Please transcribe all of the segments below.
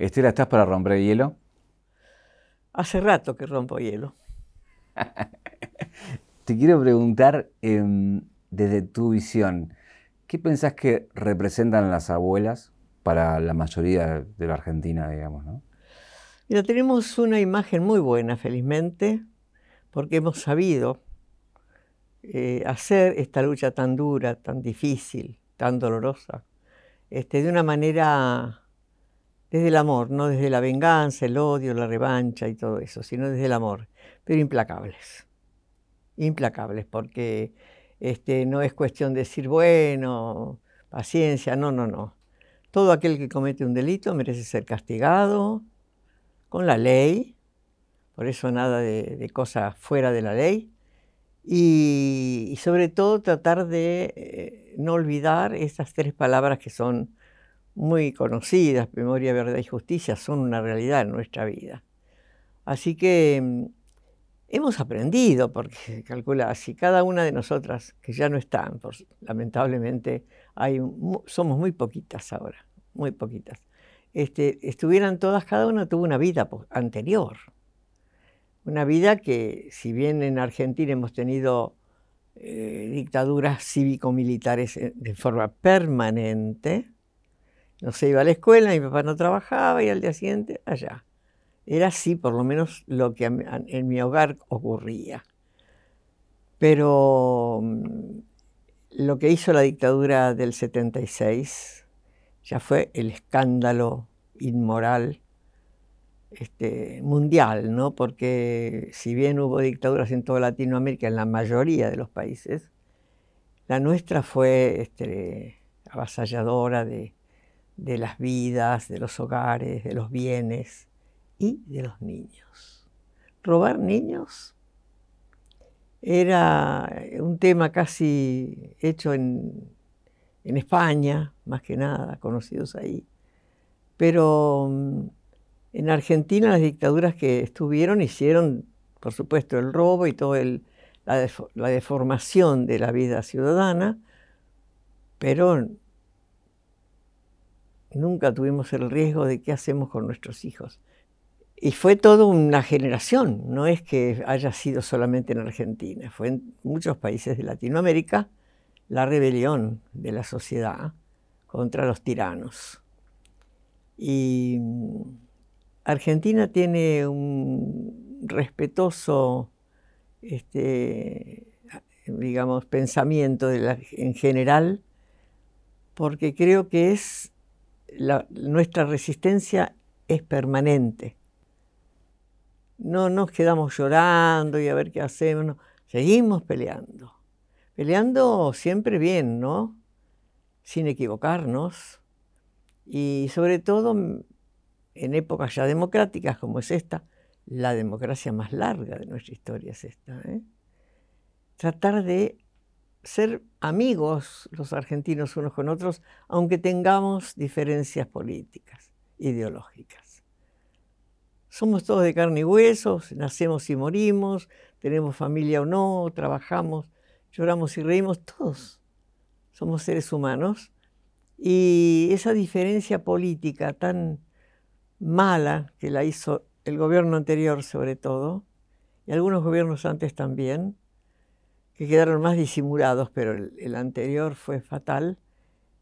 Estela, ¿estás para romper el hielo? Hace rato que rompo hielo. Te quiero preguntar, em, desde tu visión, ¿qué pensás que representan las abuelas para la mayoría de la Argentina, digamos? ¿no? Mira, tenemos una imagen muy buena, felizmente, porque hemos sabido eh, hacer esta lucha tan dura, tan difícil, tan dolorosa, este, de una manera desde el amor, no desde la venganza, el odio, la revancha y todo eso, sino desde el amor, pero implacables, implacables, porque este, no es cuestión de decir, bueno, paciencia, no, no, no. Todo aquel que comete un delito merece ser castigado con la ley, por eso nada de, cosas fuera de la ley, y, sobre todo tratar de eh, no olvidar esas tres palabras que son muy conocidas, memoria, verdad y justicia, son una realidad en nuestra vida. Así que mm, hemos aprendido, porque calcula, si cada una de nosotras, que ya no están, lamentablemente hay, somos muy poquitas ahora, muy poquitas, este, estuvieran todas, cada una tuvo una vida anterior. Una vida que, si bien en Argentina hemos tenido eh, dictaduras cívico-militares eh, de forma permanente, no se iba a la escuela, mi papá no trabajaba y al día siguiente allá. Era así, por lo menos, lo que en mi hogar ocurría. Pero mm, lo que hizo la dictadura del 76 ya fue el escándalo inmoral este, mundial, ¿no? Porque si bien hubo dictaduras en toda Latinoamérica, en la mayoría de los países, la nuestra fue este, avasalladora de, de las vidas, de los hogares, de los bienes y de los niños. Robar niños era un tema casi hecho en, España, más que nada, conocidos ahí. Pero mm, en Argentina las dictaduras que estuvieron hicieron, por supuesto, el robo y toda la deformación de la vida ciudadana, pero nunca tuvimos el riesgo de qué hacemos con nuestros hijos. Y fue toda una generación, no es que haya sido solamente en Argentina, fue en muchos países de Latinoamérica la rebelión de la sociedad contra los tiranos. Y Argentina tiene un respetuoso, este, digamos, pensamiento en general, porque creo que es nuestra resistencia es permanente. No nos quedamos llorando y a ver qué hacemos, seguimos peleando. Peleando siempre bien, ¿no? Sin equivocarnos. Y sobre todo en épocas ya democráticas como es esta, la democracia más larga de nuestra historia es esta. ¿eh? Tratar de ser amigos los argentinos unos con otros, aunque tengamos diferencias políticas, ideológicas. Somos todos de carne y huesos, nacemos y morimos, tenemos familia o no, trabajamos, lloramos y reímos, todos somos seres humanos. Y esa diferencia política tan mala que la hizo el gobierno anterior sobre todo, y algunos gobiernos antes también, que quedaron más disimulados, pero el, anterior fue fatal,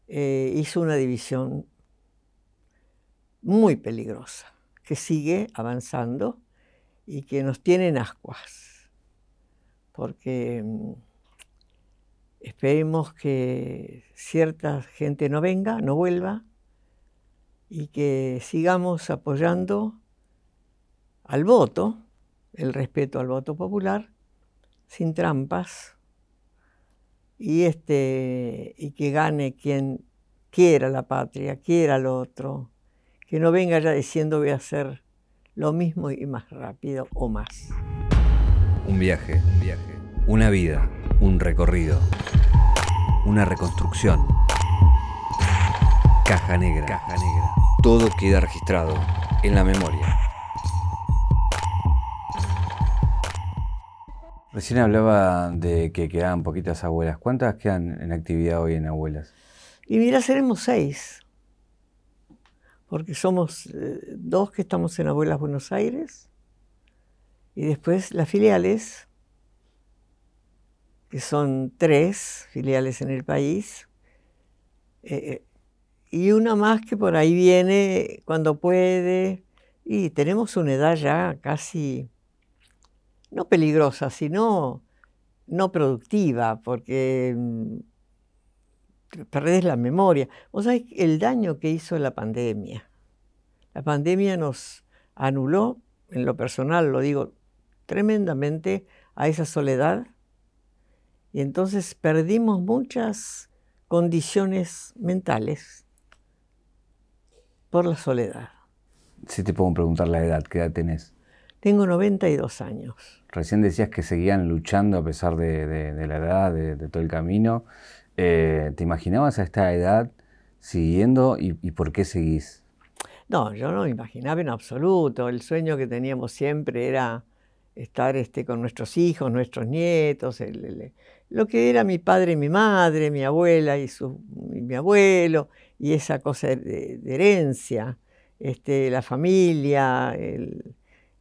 eh, hizo una división muy peligrosa, que sigue avanzando y que nos tiene en ascuas, porque mm, esperemos que cierta gente no venga, no vuelva, y que sigamos apoyando al voto, el respeto al voto popular, sin trampas y, este, y que gane quien quiera la patria, quiera lo otro, que no venga ya diciendo voy a hacer lo mismo y más rápido o más. Un viaje, un viaje, una vida, un recorrido, una reconstrucción. Caja negra, caja negra. Todo queda registrado en la memoria. Recién hablaba de que quedaban poquitas abuelas. ¿Cuántas quedan en actividad hoy en abuelas? Y mira, seremos seis. porque somos eh, dos que estamos en Abuelas Buenos Aires y después las filiales, que son tres filiales en el país, eh, eh, y una más que por ahí viene cuando puede, y tenemos una edad ya casi, no peligrosa, sino no productiva, porque mm, perdés la memoria. Vos sabés el daño que hizo la pandemia. La pandemia nos anuló, en lo personal lo digo tremendamente, a esa soledad. Y entonces perdimos muchas condiciones mentales por la soledad. Si te puedo preguntar la edad, ¿qué edad tenés? Tengo 92 años. Recién decías que seguían luchando a pesar de, la edad, de, todo el camino. Eh, ¿Te imaginabas a esta edad siguiendo y, por qué seguís? No, yo no me imaginaba en absoluto. El sueño que teníamos siempre era estar este, con nuestros hijos, nuestros nietos, lo que era mi padre y mi madre, mi abuela y, su, mi abuelo, y esa cosa de, herencia, este, la familia,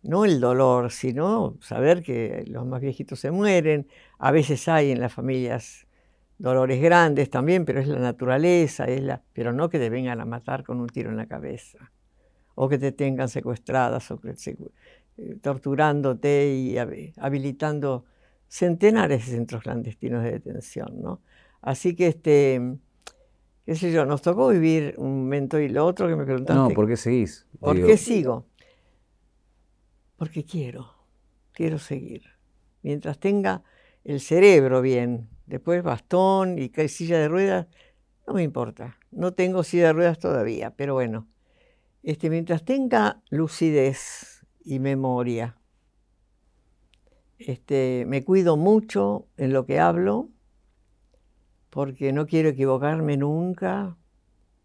no el dolor, sino saber que los más viejitos se mueren. A veces hay en las familias dolores grandes también, pero es la naturaleza, es la, pero no que te vengan a matar con un tiro en la cabeza, o que te tengan secuestradas, o que, eh, torturándote y habilitando centenares de centros clandestinos de detención, ¿no? Así que, este, qué sé yo, nos tocó vivir un momento y lo otro que me preguntaste. No, ¿por qué seguís? ¿Por qué sigo? Porque quiero, quiero seguir. Mientras tenga el cerebro bien, Después bastón y silla de ruedas, no me importa. No tengo silla de ruedas todavía, pero bueno. Este, mientras tenga lucidez y memoria, este, me cuido mucho en lo que hablo, porque no quiero equivocarme nunca,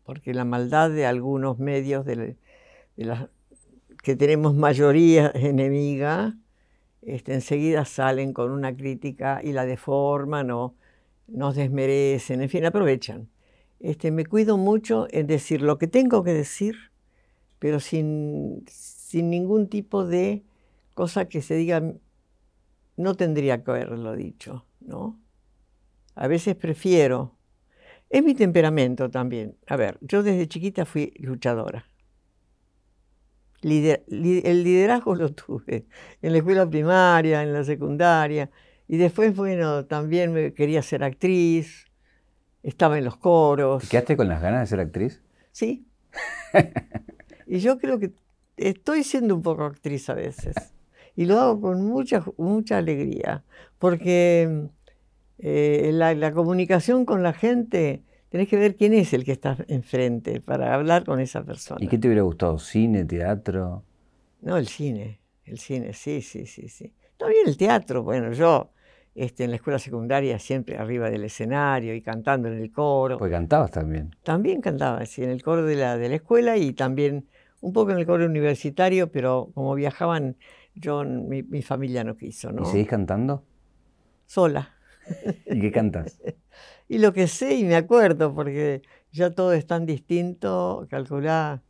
porque la maldad de algunos medios de, que tenemos mayoría enemiga, este, enseguida salen con una crítica y la deforman o nos desmerecen, en fin, aprovechan. Este, me cuido mucho en decir lo que tengo que decir, pero sin, sin ningún tipo de cosa que se diga, no tendría que haberlo dicho, ¿no? A veces prefiero. Es mi temperamento también. A ver, yo desde chiquita fui luchadora el liderazgo lo tuve en la escuela primaria, en la secundaria, y después, bueno, también me quería ser actriz, estaba en los coros. ¿Te quedaste con las ganas de ser actriz? Sí. y yo creo que estoy siendo un poco actriz a veces. Y lo hago con mucha, mucha alegría, porque eh, la comunicación con la gente tenés que ver quién es el que está enfrente para hablar con esa persona. ¿Y qué te hubiera gustado? ¿Cine, teatro? No, el cine, el cine, sí, sí, sí, sí. También el teatro, bueno, yo este, en la escuela secundaria siempre arriba del escenario y cantando en el coro. Pues cantabas también. También cantaba, sí, en el coro de la, de la escuela y también un poco en el coro universitario, pero como viajaban, yo, mi, mi familia no quiso, ¿no? ¿Y seguís cantando? Sola. ¿Y qué cantas? y lo que sé y me acuerdo, porque ya todo es tan distinto, calculá.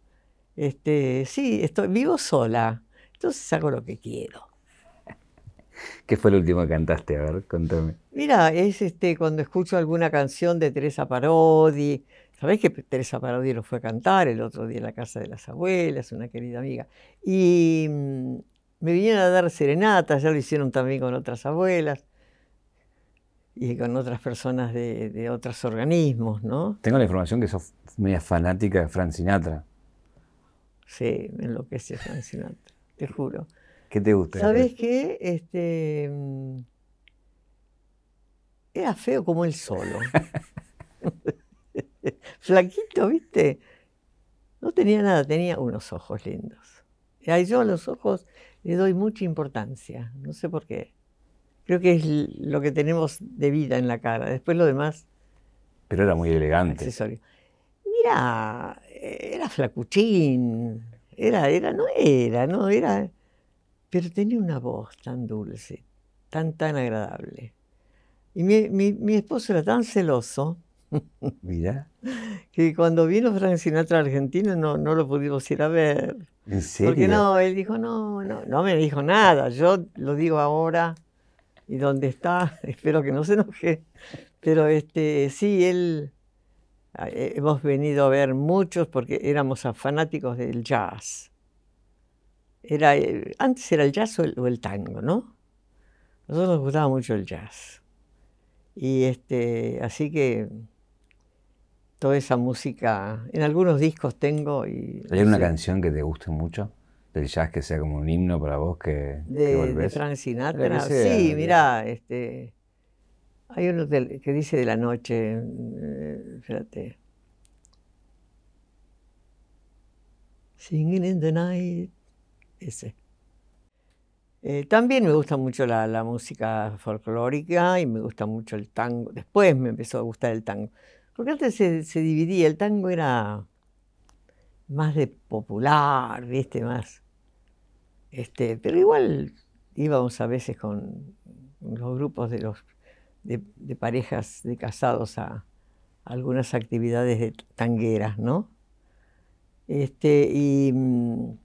Este, sí, estoy, vivo sola, entonces hago lo que quiero. ¿Qué fue lo último que cantaste? A ver, contame. Mira, es este, cuando escucho alguna canción de Teresa Parodi. Sabés que Teresa Parodi lo fue a cantar el otro día en la casa de las abuelas, una querida amiga. Y mm, me vinieron a dar serenatas, ya lo hicieron también con otras abuelas y con otras personas de, otros organismos, ¿no? Tengo la información que sos media fanática de Frank Sinatra. Sí, me enloquece Frank Sinatra, te juro. ¿Qué te gusta? ¿Sabes qué? Este, mm, era feo como él solo. Flaquito, ¿viste? No tenía nada, tenía unos ojos lindos. Y a yo a los ojos le doy mucha importancia, no sé por qué. Creo que es lo que tenemos de vida en la cara. Después lo demás. Pero era muy elegante. Accesorio. Mira, era flacuchín. Era, era, no era, no era. Pero tenía una voz tan dulce, tan, tan agradable. Y mi, mi, mi esposo era tan celoso Mira. Que cuando vino Frank Sinatra a Argentina no, no lo pudimos ir a ver. ¿En serio? Porque no, él dijo, no, no, no me dijo nada. Yo lo digo ahora y dónde está, espero que no se enoje. Pero este, sí, él, ah, eh, hemos venido a ver muchos porque éramos fanáticos del jazz. Era, eh, antes era el jazz o el, tango, ¿no? Nosotros nos gustaba mucho el jazz. Y este, así que toda esa música, en algunos discos tengo y... ¿Hay una canción que te guste mucho? Del jazz que sea como un himno para vos que, de, de Frank Sinatra. Sí, mira, este, hay uno que dice de la noche, eh, espérate. Singing in the night, ese. Eh, también me gusta mucho la, música folclórica y me gusta mucho el tango. Después me empezó a gustar el tango. Porque antes se, se dividía, el tango era más de popular, ¿viste? Más. Este, pero igual íbamos a veces con los grupos de los de, parejas de casados a, algunas actividades de tangueras, ¿no? Este, y mm,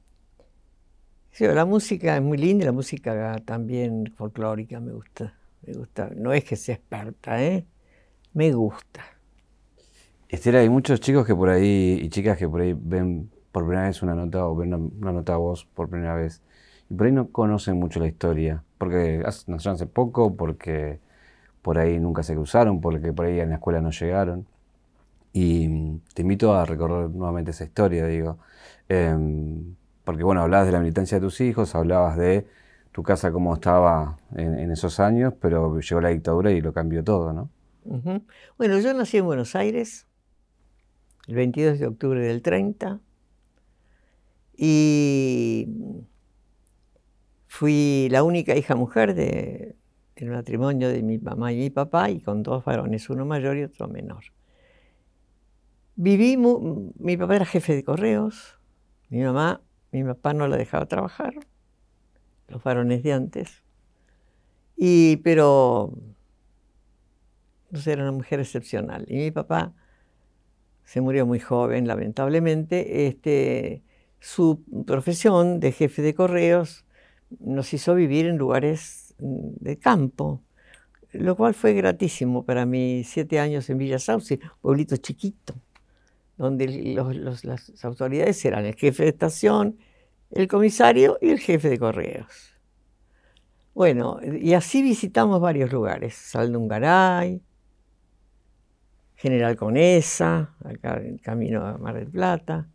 la música es muy linda, la música también folclórica me gusta, me gusta. No es que sea experta, ¿eh? Me gusta. Estela, hay muchos chicos que por ahí y chicas que por ahí ven por primera vez una nota o ven una, nota a vos por primera vez y por ahí no conocen mucho la historia, porque nacieron hace poco, porque por ahí nunca se cruzaron, porque por ahí en la escuela no llegaron. Y mm, te invito a recorrer nuevamente esa historia, digo. Em, porque bueno, hablabas de la militancia de tus hijos, hablabas de tu casa cómo estaba en, esos años, pero llegó la dictadura y lo cambió todo, ¿no? Bueno, yo nací en Buenos Aires el 22 de octubre del 30 y fui la única hija mujer de, el matrimonio de mi mamá y mi papá y con dos varones, uno mayor y otro menor. Viví, mi papá era jefe de correos, mi mamá, mi papá no la dejaba trabajar, los varones de antes, y, pero era una mujer excepcional. Y mi papá se murió muy joven, lamentablemente. Este, su profesión de jefe de correos nos hizo vivir en lugares de campo, lo cual fue gratísimo para mí, siete años en Villa Sauce, pueblito chiquito, donde las autoridades eran el jefe de estación, el comisario y el jefe de correos. Bueno, y así visitamos varios lugares, Saldungaray, General Conesa, acá en camino a Mar del Plata,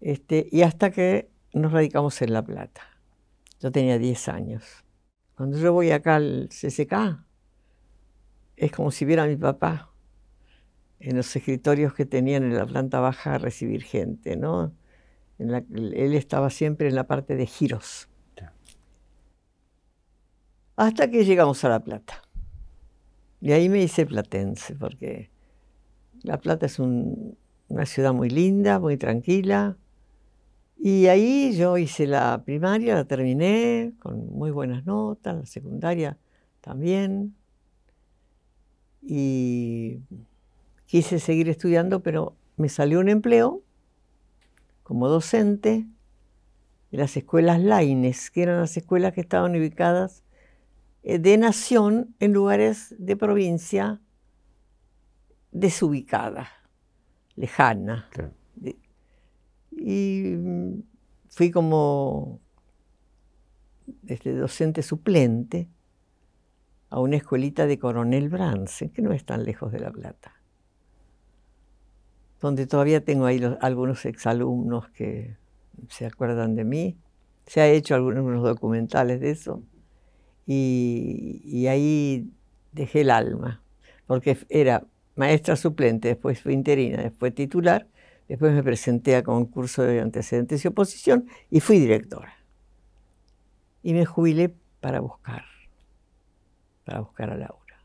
este, y hasta que nos radicamos en La Plata. Yo tenía 10 años. Cuando yo voy acá al CCK, es como si viera a mi papá en los escritorios que tenían en la planta baja a recibir gente, ¿no? él estaba siempre en la parte de giros. Hasta que llegamos a La Plata. Y ahí me hice platense, porque La Plata es una ciudad muy linda, muy tranquila, y ahí yo hice la primaria, la terminé con muy buenas notas, la secundaria también. Y quise seguir estudiando, pero me salió un empleo como docente en las escuelas Laines, que eran las escuelas que estaban ubicadas eh, de nación en lugares de provincia desubicada, lejana. Y mm, fui como este, docente suplente a una escuelita de Coronel Brance, que no es tan lejos de La Plata, donde todavía tengo ahí algunos exalumnos que se acuerdan de mí. Se ha hecho algunos documentales de eso. Y, y ahí dejé el alma, porque era maestra suplente, después fue interina, después titular, Después me presenté a concurso de antecedentes y oposición y fui directora. Y me jubilé para buscar, para buscar a Laura.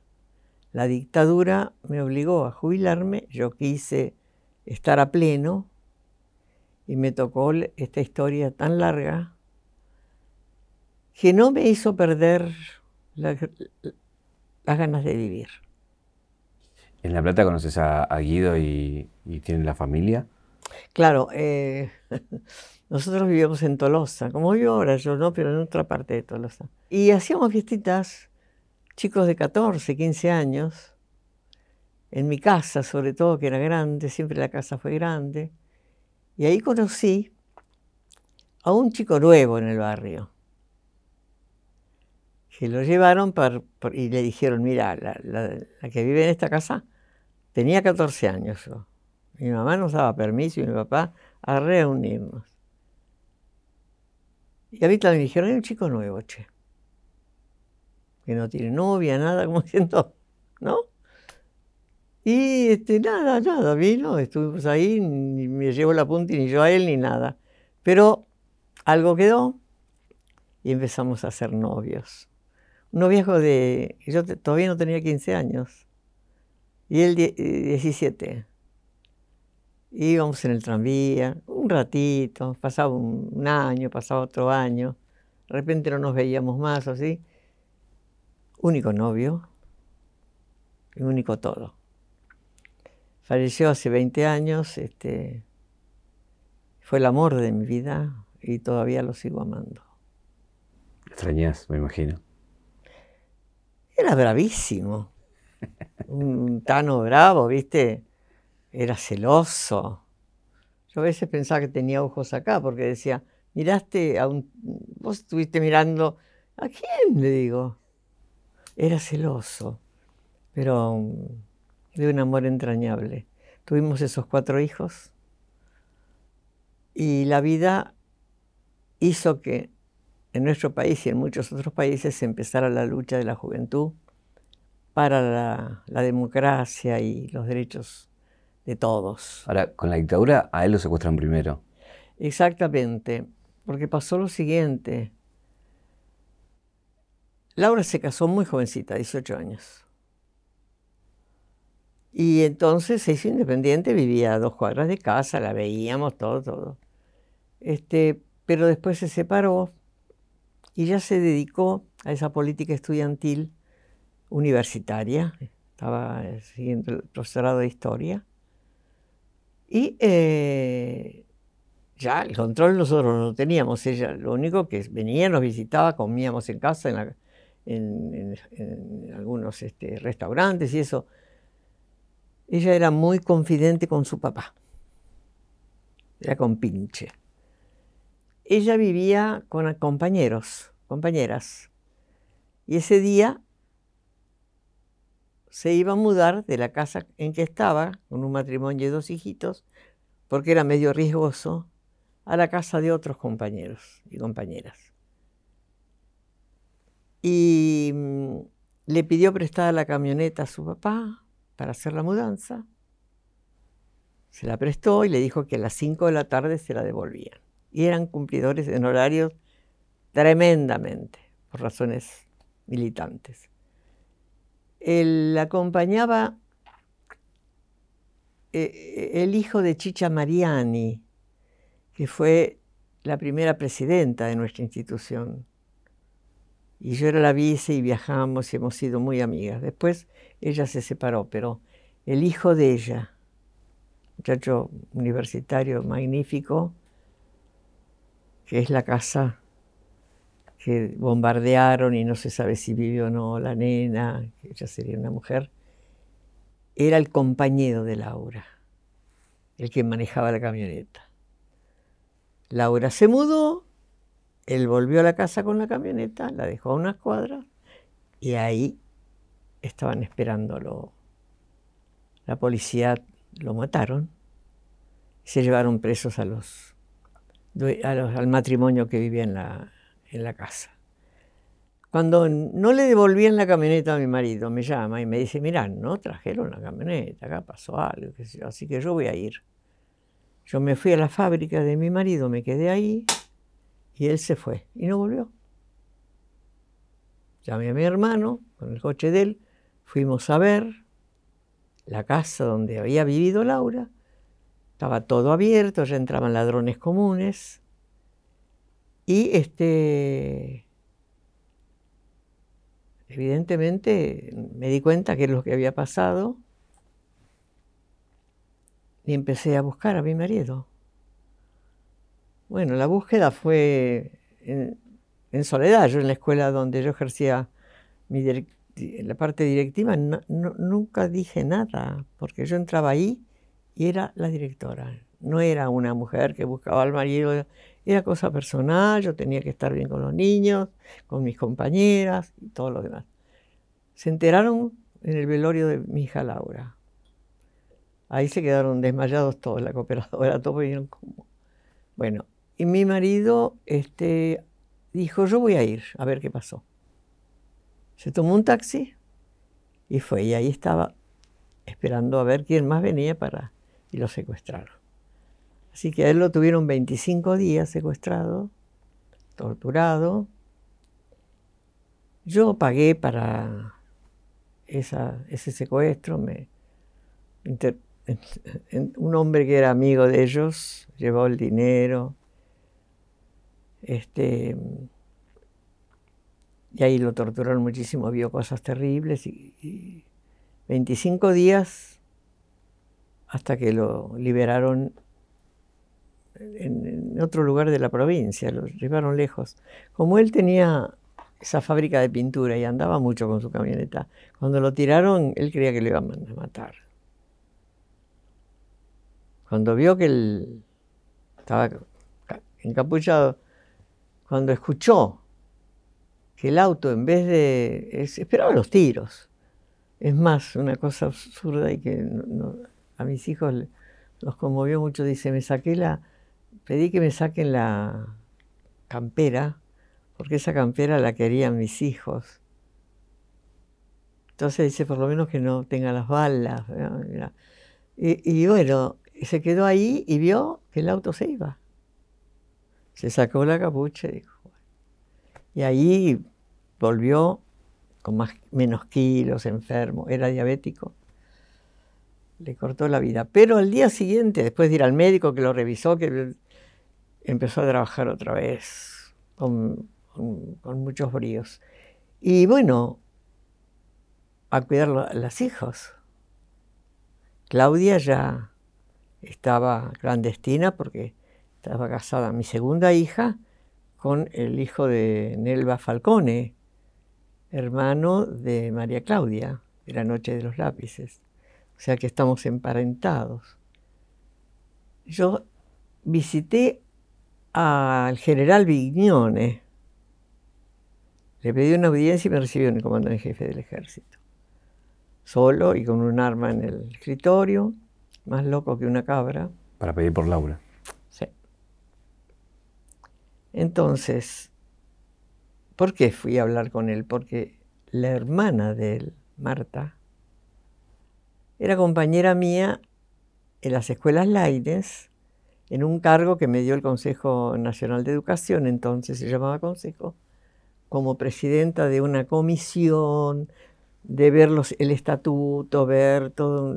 La dictadura me obligó a jubilarme, yo quise estar a pleno y me tocó esta historia tan larga que no me hizo perder las ganas de vivir. ¿En La Plata conoces a, Guido y, tienen la familia? Claro, eh, nosotros vivíamos en Tolosa, como vivo ahora yo, ¿no? Pero en otra parte de Tolosa. Y hacíamos fiestitas, chicos de 14, 15 años, en mi casa sobre todo, que era grande, siempre la casa fue grande. Y ahí conocí a un chico nuevo en el barrio, que lo llevaron y le dijeron, mira, la, que vive en esta casa tenía 14 años yo. Mi mamá nos daba permiso y mi papá a reunirnos. Y a mí también me dijeron, hay un chico nuevo, che, que no tiene novia, nada, como siento, ¿no? Y este, nada, nada, vino, estuvimos ahí, ni me llevó la punta ni yo a él ni nada. Pero algo quedó y empezamos a ser novios. Un viejo de. Yo todavía no tenía 15 años y él 17. Íbamos en el tranvía, un ratito, pasaba un, año, pasaba otro año, de repente no nos veíamos más, así. Único novio y único todo. Falleció hace 20 años, este, fue el amor de mi vida y todavía lo sigo amando. Extrañas, me imagino. Era bravísimo. Un tano bravo, ¿viste? Era celoso. Yo a veces pensaba que tenía ojos acá porque decía, miraste a un... Vos estuviste mirando... ¿A quién? Le digo. Era celoso, pero de un amor entrañable. Tuvimos esos cuatro hijos y la vida hizo que en nuestro país y en muchos otros países empezara la lucha de la juventud para la, democracia y los derechos de todos. Ahora, con la dictadura a él lo secuestran primero. Exactamente, porque pasó lo siguiente. Laura se casó muy jovencita, 18 años. Y entonces se hizo independiente, vivía a dos cuadras de casa, la veíamos, todo, todo. Este, pero después se separó y ya se dedicó a esa política estudiantil universitaria. Estaba eh, siguiendo el profesorado de historia. Y eh, ya el control nosotros no teníamos. Ella lo único que venía, nos visitaba, comíamos en casa, en, algunos este, restaurantes y eso ella era muy confidente con su papá. Era con pinche. Ella vivía con compañeros, compañeras. Y ese día se iba a mudar de la casa en que estaba, con un matrimonio y dos hijitos, porque era medio riesgoso, a la casa de otros compañeros y compañeras. Y mm, le pidió prestada la camioneta a su papá, para hacer la mudanza. Se la prestó y le dijo que a las 5 de la tarde se la devolvían. Y eran cumplidores en horarios tremendamente, por razones militantes. Él acompañaba eh, el hijo de Chicha Mariani, que fue la primera presidenta de nuestra institución. Y yo era la vice y viajamos y hemos sido muy amigas. Después ella se separó, pero el hijo de ella, muchacho universitario magnífico, que es la casa que bombardearon y no se sabe si vivió o no la nena, ella sería una mujer, era el compañero de Laura, el que manejaba la camioneta. Laura se mudó él volvió a la casa con la camioneta, la dejó a unas cuadras y ahí estaban esperándolo. La policía lo mataron se llevaron presos a los, al matrimonio que vivía en la, en la casa. Cuando no le devolvían la camioneta a mi marido, me llama y me dice, mirá, no trajeron la camioneta, acá pasó algo, así que yo voy a ir. Yo me fui a la fábrica de mi marido, me quedé ahí y él se fue y no volvió. Llamé a mi hermano con el coche de él, fuimos a ver la casa donde había vivido Laura. Estaba todo abierto, ya entraban ladrones comunes. Y este, evidentemente me di cuenta que es lo que había pasado y empecé a buscar a mi marido. Bueno, la búsqueda fue en, soledad. Yo en la escuela donde yo ejercía mi la parte directiva nunca dije nada, porque yo entraba ahí y era la directora. No era una mujer que buscaba al marido, era cosa personal, yo tenía que estar bien con los niños, con mis compañeras y todo lo demás. Se enteraron en el velorio de mi hija Laura. Ahí se quedaron desmayados todos, la cooperadora, todos vieron como... Bueno, y mi marido este, dijo, yo voy a ir a ver qué pasó. Se tomó un taxi y fue, y ahí estaba esperando a ver quién más venía para... y lo secuestraron. Así que a él lo tuvieron 25 días secuestrado, torturado. Yo pagué para ese secuestro, un hombre que era amigo de ellos llevó el dinero, este, y ahí lo torturaron muchísimo, vio cosas terribles y, 25 días hasta que lo liberaron en, otro lugar de la provincia, lo llevaron lejos. Como él tenía esa fábrica de pintura y andaba mucho con su camioneta, cuando lo tiraron, él creía que lo iban a matar. Cuando vio que él estaba encapuchado, cuando escuchó que el auto en vez de... esperaba los tiros. Es más, una cosa absurda y que a mis hijos los conmovió mucho. Dice, me saqué la... Pedí que me saquen la campera, porque esa campera la querían mis hijos. Entonces dice, por lo menos que no tenga las balas. Y, bueno, se quedó ahí y vio que el auto se iba. Se sacó la capucha y dijo, y ahí volvió con más, menos kilos, enfermo, era diabético. Le cortó la vida. Pero al día siguiente, después de ir al médico que lo revisó, que empezó a trabajar otra vez con, muchos bríos. Y bueno, a cuidar a los hijos. Claudia ya estaba clandestina porque estaba casada mi segunda hija con el hijo de Nelva Falcone, hermano de María Claudia, de la Noche de los Lápices. O sea que estamos emparentados. Yo visité al general Vignone. Le pedí una audiencia y me recibió en el comandante jefe del ejército. Solo y con un arma en el escritorio, más loco que una cabra. Para pedir por Laura. Entonces, ¿por qué fui a hablar con él? Porque la hermana de él, Marta, era compañera mía en las escuelas Leines, en un cargo que me dio el Consejo Nacional de Educación, entonces se llamaba Consejo, como presidenta de una comisión, de ver el estatuto, ver todo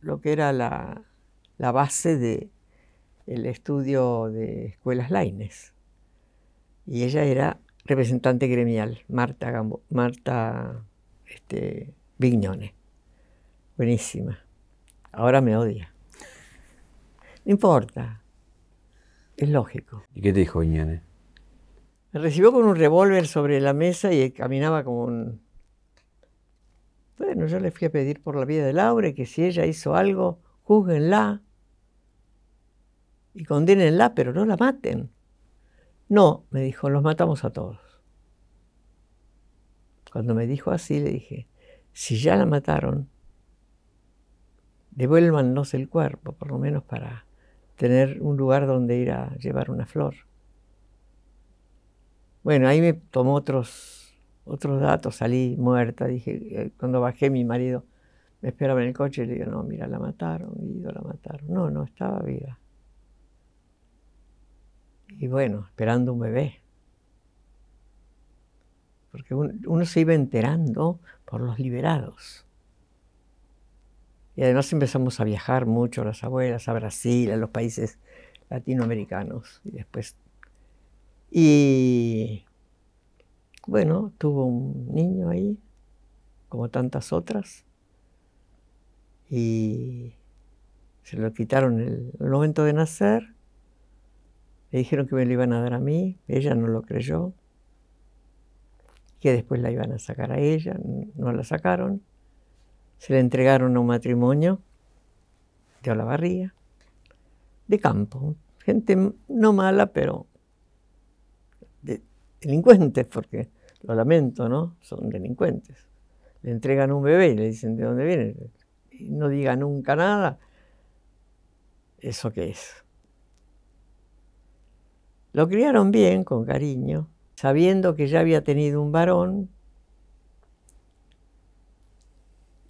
lo, que era la base de, el estudio de escuelas Laines. Y ella era representante gremial, Marta, Marta este, Vignone. Buenísima. Ahora me odia. No importa. Es lógico. ¿Y qué te dijo Vignone? Me recibió con un revólver sobre la mesa y caminaba como un... Bueno, yo le fui a pedir por la vida de Laura y que si ella hizo algo, júzguenla y condénenla, pero no la maten. No, me dijo, los matamos a todos. Cuando me dijo así, le dije, si ya la mataron, devuélvanos el cuerpo, por lo menos para tener un lugar donde ir a llevar una flor. Bueno, ahí me tomó otros, otros datos, salí muerta, dije, eh, cuando bajé mi marido me esperaba en el coche y le digo, no, mira, la mataron, Guido, la mataron. No, no, estaba viva y bueno, esperando un bebé. Porque uno, se iba enterando por los liberados. Y además empezamos a viajar mucho, las abuelas, a Brasil, a los países latinoamericanos. Y después. Y bueno, tuvo un niño ahí, como tantas otras. Y Se lo quitaron el, el momento de nacer. Le dijeron que me lo iban a dar a mí. Ella no lo creyó. Que después la iban a sacar a ella. No la sacaron. Se le entregaron a un matrimonio de Olavarría, de campo. Gente no mala, pero de, delincuentes, porque lo lamento, ¿no? Son delincuentes. Le entregan un bebé y le dicen de dónde viene. Y no diga nunca nada. ¿Eso qué es? Lo criaron bien, con cariño, sabiendo que ya había tenido un varón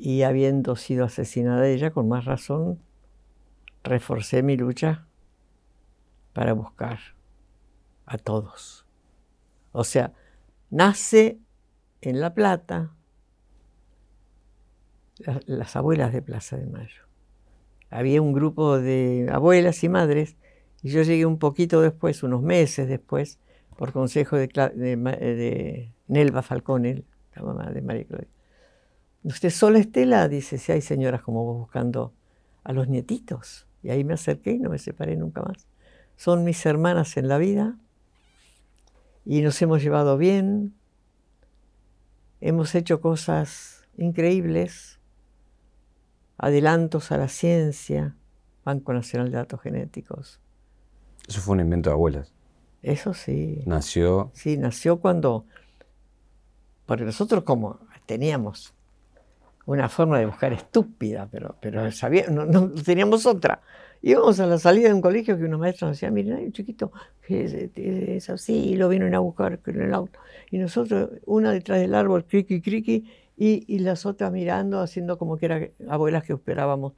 y habiendo sido asesinada ella, con más razón, reforcé mi lucha para buscar a todos. O sea, nace en La Plata las abuelas de Plaza de Mayo. Había un grupo de abuelas y madres y yo llegué un poquito después, unos meses después, por consejo de, de, Nelva Falcone, la mamá de María Claudia. ¿Usted sola Estela? Dice, si hay señoras como vos buscando a los nietitos. Y ahí me acerqué y no me separé nunca más. Son mis hermanas en la vida y nos hemos llevado bien. Hemos hecho cosas increíbles, adelantos a la ciencia, Banco Nacional de Datos Genéticos. Eso fue un invento de abuelas. Eso sí. Nació. Sí, nació cuando. Porque nosotros, como teníamos una forma de buscar estúpida, pero, pero sabía, no, teníamos otra. Íbamos a la salida de un colegio que unos maestros nos decían, miren, hay un chiquito que es, así, y lo vienen a buscar en el auto. Y nosotros, una detrás del árbol, criqui, criqui, y, las otras mirando, haciendo como que eran abuelas que esperábamos.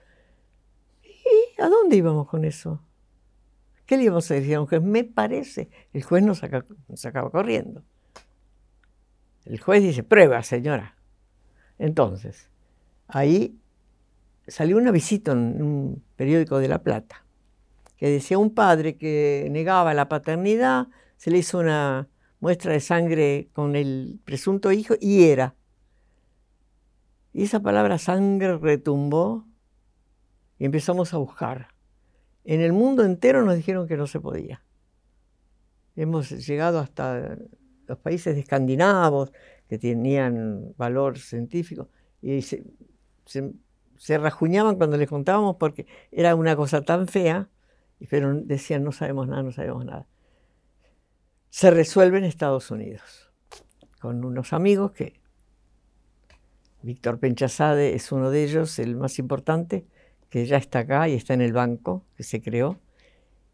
¿Y a dónde íbamos con eso? ¿Qué le íbamos a decir a un juez? Me parece. El juez nos, nos acaba corriendo. El juez dice, prueba, señora. Entonces, ahí salió una visita en un periódico de La Plata, que decía un padre que negaba la paternidad, se le hizo una muestra de sangre con el presunto hijo y era. Y esa palabra sangre retumbó y empezamos a buscar. En el mundo entero nos dijeron que no se podía. Hemos llegado hasta los países escandinavos que tenían valor científico y se, rajuñaban cuando les contábamos porque era una cosa tan fea, pero decían no sabemos nada, no sabemos nada. Se resuelve en Estados Unidos con unos amigos que Víctor Penchazade es uno de ellos, el más importante, que ya está acá y está en el banco que se creó.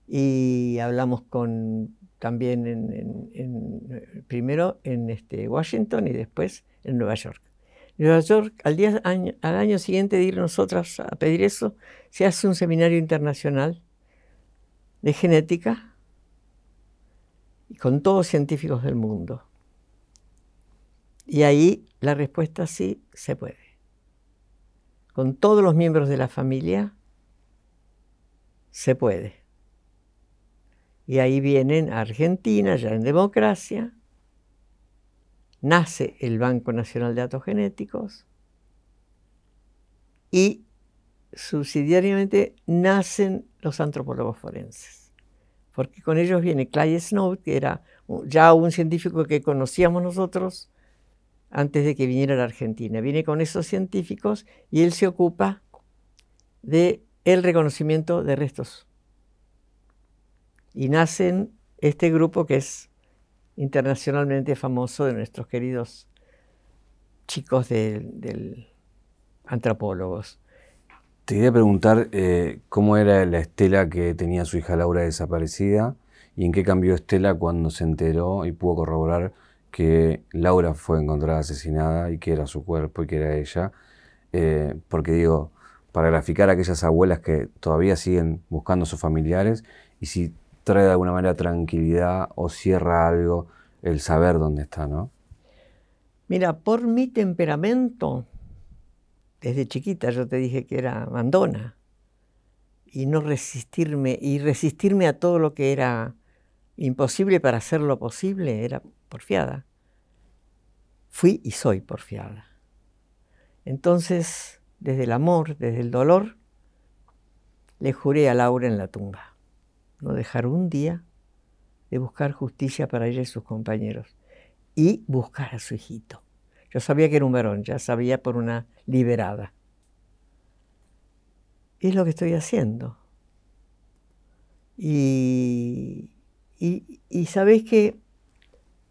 Y hablamos con también en, primero en este, Washington y después en Nueva York. Nueva York, al, año, siguiente de ir nosotras a pedir eso, se hace un seminario internacional de genética y con todos científicos del mundo. Y ahí la respuesta sí se puede. Con todos los miembros de la familia se puede. Y ahí vienen a Argentina, ya en democracia, nace el Banco Nacional de Datos Genéticos y subsidiariamente nacen los antropólogos forenses. Porque con ellos viene Clay Snow, que era ya un científico que conocíamos nosotros antes de que viniera a la Argentina. Viene con esos científicos y él se ocupa de el reconocimiento de restos. Y nacen este grupo que es internacionalmente famoso de nuestros queridos chicos del antropólogos. Te quería preguntar eh, cómo era la Estela que tenía su hija Laura desaparecida y en qué cambió Estela cuando se enteró y pudo corroborar que Laura fue encontrada asesinada y que era su cuerpo y que era ella. Eh, porque digo, para graficar a aquellas abuelas que todavía siguen buscando a sus familiares y si trae de alguna manera tranquilidad o cierra algo el saber dónde está, ¿no? Mira, por mi temperamento, desde chiquita yo te dije que era mandona y no resistirme y resistirme a todo lo que era imposible para hacerlo posible era porfiada. Fui y soy porfiada. Entonces, desde el amor, desde el dolor, le juré a Laura en la tumba no dejar un día de buscar justicia para ella y sus compañeros y buscar a su hijito. Yo sabía que era un varón, ya sabía por una liberada. Y es lo que estoy haciendo. Y, y, y sabéis que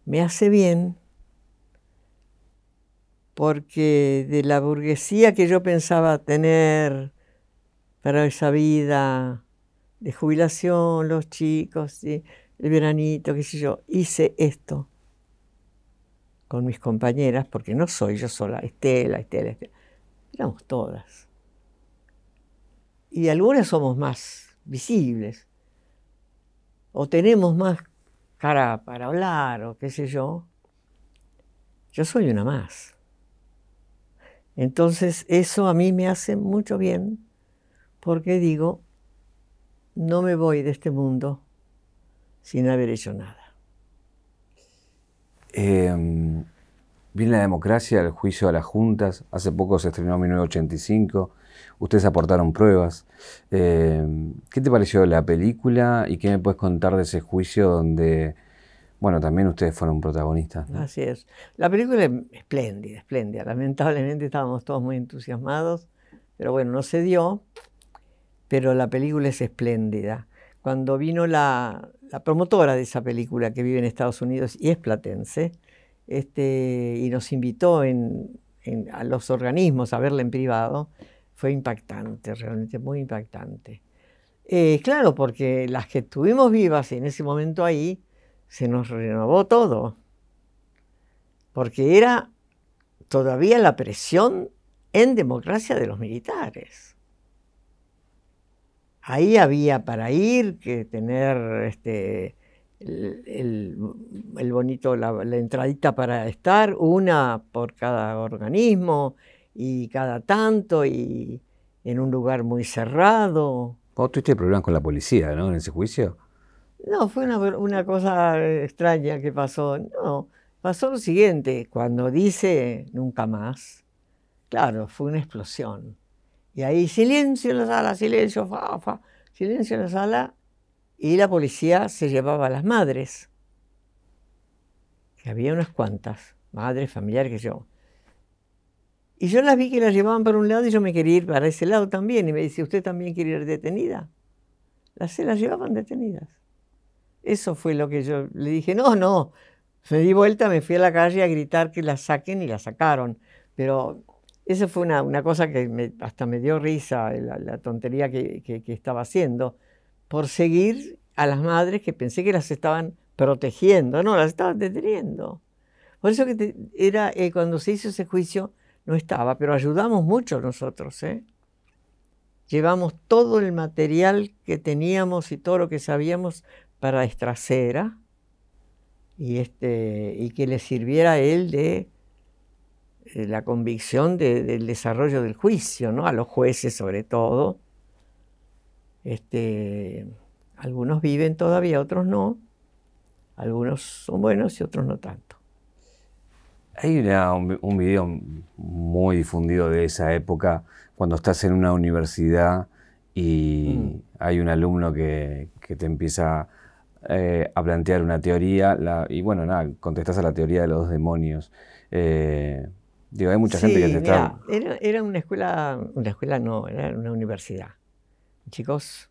me hace bien porque de la burguesía que yo pensaba tener para esa vida de jubilación, los chicos, el veranito, qué sé yo, hice esto con mis compañeras, porque no soy yo sola, Estela, Estela, Estela, éramos todas. Y algunas somos más visibles, o tenemos más cara para hablar, o qué sé yo. Yo soy una más. Entonces eso a mí me hace mucho bien, porque digo, no me voy de este mundo sin haber hecho nada. Eh, viene la democracia, el juicio a las juntas. Hace poco se estrenó 1985. Ustedes aportaron pruebas. Em, ¿Qué te pareció la película y qué me puedes contar de ese juicio donde, bueno, también ustedes fueron protagonistas? Así es. La película es espléndida, espléndida. Lamentablemente estábamos todos muy entusiasmados, pero bueno, no se dio pero la película es espléndida. Cuando vino la, promotora de esa película que vive en Estados Unidos y es platense, este, y nos invitó a los organismos a verla en privado, fue impactante, realmente muy impactante. Eh, claro, porque las que estuvimos vivas en ese momento ahí, se nos renovó todo, porque era todavía la presión en democracia de los militares. Ahí había para ir que tener este, el, bonito, la, entradita para estar, una por cada organismo y cada tanto y en un lugar muy cerrado. ¿Vos tuviste problemas con la policía, ¿no? En ese juicio. No, fue una, una cosa extraña que pasó. No, pasó lo siguiente, cuando dice nunca más, claro, fue una explosión. Y ahí silencio en la sala, silencio, fa, fa, silencio en la sala. Y la policía se llevaba a las madres, que había unas cuantas, madres, familiares, que yo. Y yo las vi que las llevaban para un lado y yo me quería ir para ese lado también. Y me dice, ¿usted también quiere ir detenida? Las se las llevaban detenidas. Eso fue lo que yo le dije, no, no. Me di vuelta, me fui a la calle a gritar que la saquen y la sacaron. Pero esa fue una, cosa que hasta me dio risa, la, tontería que, estaba haciendo, por seguir a las madres que pensé que las estaban protegiendo, no, las estaban deteniendo. Por eso que era, eh, cuando se hizo ese juicio no estaba, pero ayudamos mucho nosotros. ¿eh? Llevamos todo el material que teníamos y todo lo que sabíamos para Estracera y, este, y que le sirviera a él de eh, la convicción del desarrollo del juicio, ¿no? a los jueces sobre todo. Este, algunos viven todavía, otros no. Algunos son buenos y otros no tanto. Hay un, video muy difundido de esa época, cuando estás en una universidad y mm. hay un alumno que, te empieza eh, a plantear una teoría, y bueno, nada, contestas a la teoría de los demonios. Eh, Digo, hay mucha gente que te está. Era, una escuela, una escuela no, era una universidad. Chicos.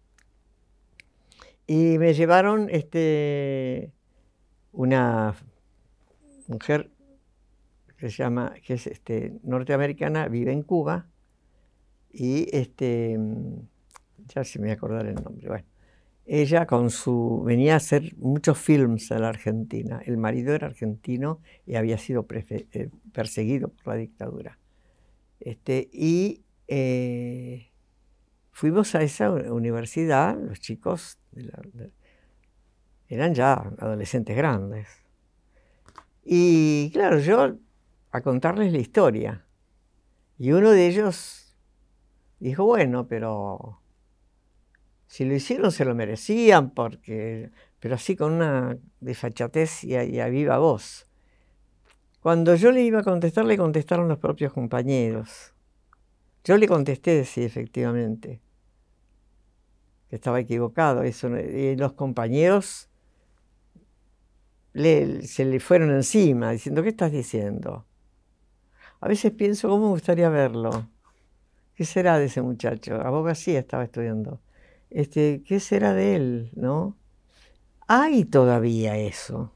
Y me llevaron este, una mujer que se llama, que es este, norteamericana, vive en Cuba. Y este, ya se me voy a acordar el nombre. Bueno ella con su venía a hacer muchos films a la Argentina. El marido era argentino y había sido eh, perseguido por la dictadura. Este, y eh, fuimos a esa universidad, los chicos eran ya adolescentes grandes. Y claro, yo a contarles la historia. Y uno de ellos dijo, bueno, pero si lo hicieron se lo merecían, porque, pero así con una desfachatez y a, viva voz. Cuando yo le iba a contestar, le contestaron los propios compañeros. Yo le contesté, sí, efectivamente. que estaba equivocado. Y los compañeros se le fueron encima diciendo, ¿qué estás diciendo? A veces pienso, ¿cómo me gustaría verlo? ¿Qué será de ese muchacho? Abogacía estaba estudiando. Este, ¿Qué será de él? ¿No? Hay todavía eso,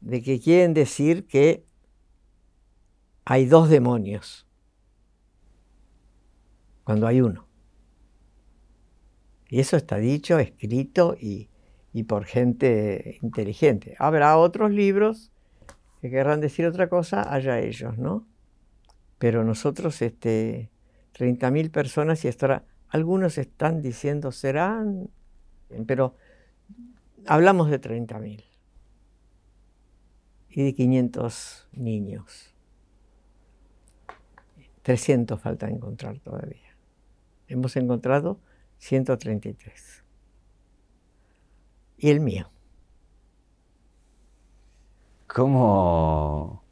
de que quieren decir que hay dos demonios, cuando hay uno. Y eso está dicho, escrito y, y por gente inteligente. Habrá otros libros que querrán decir otra cosa, allá ellos, ¿no? Pero nosotros, este, 30.000 personas y hasta algunos están diciendo serán, pero hablamos de 30.000 y de 500 niños. 300 falta encontrar todavía. Hemos encontrado 133. Y el mío. ¿Cómo?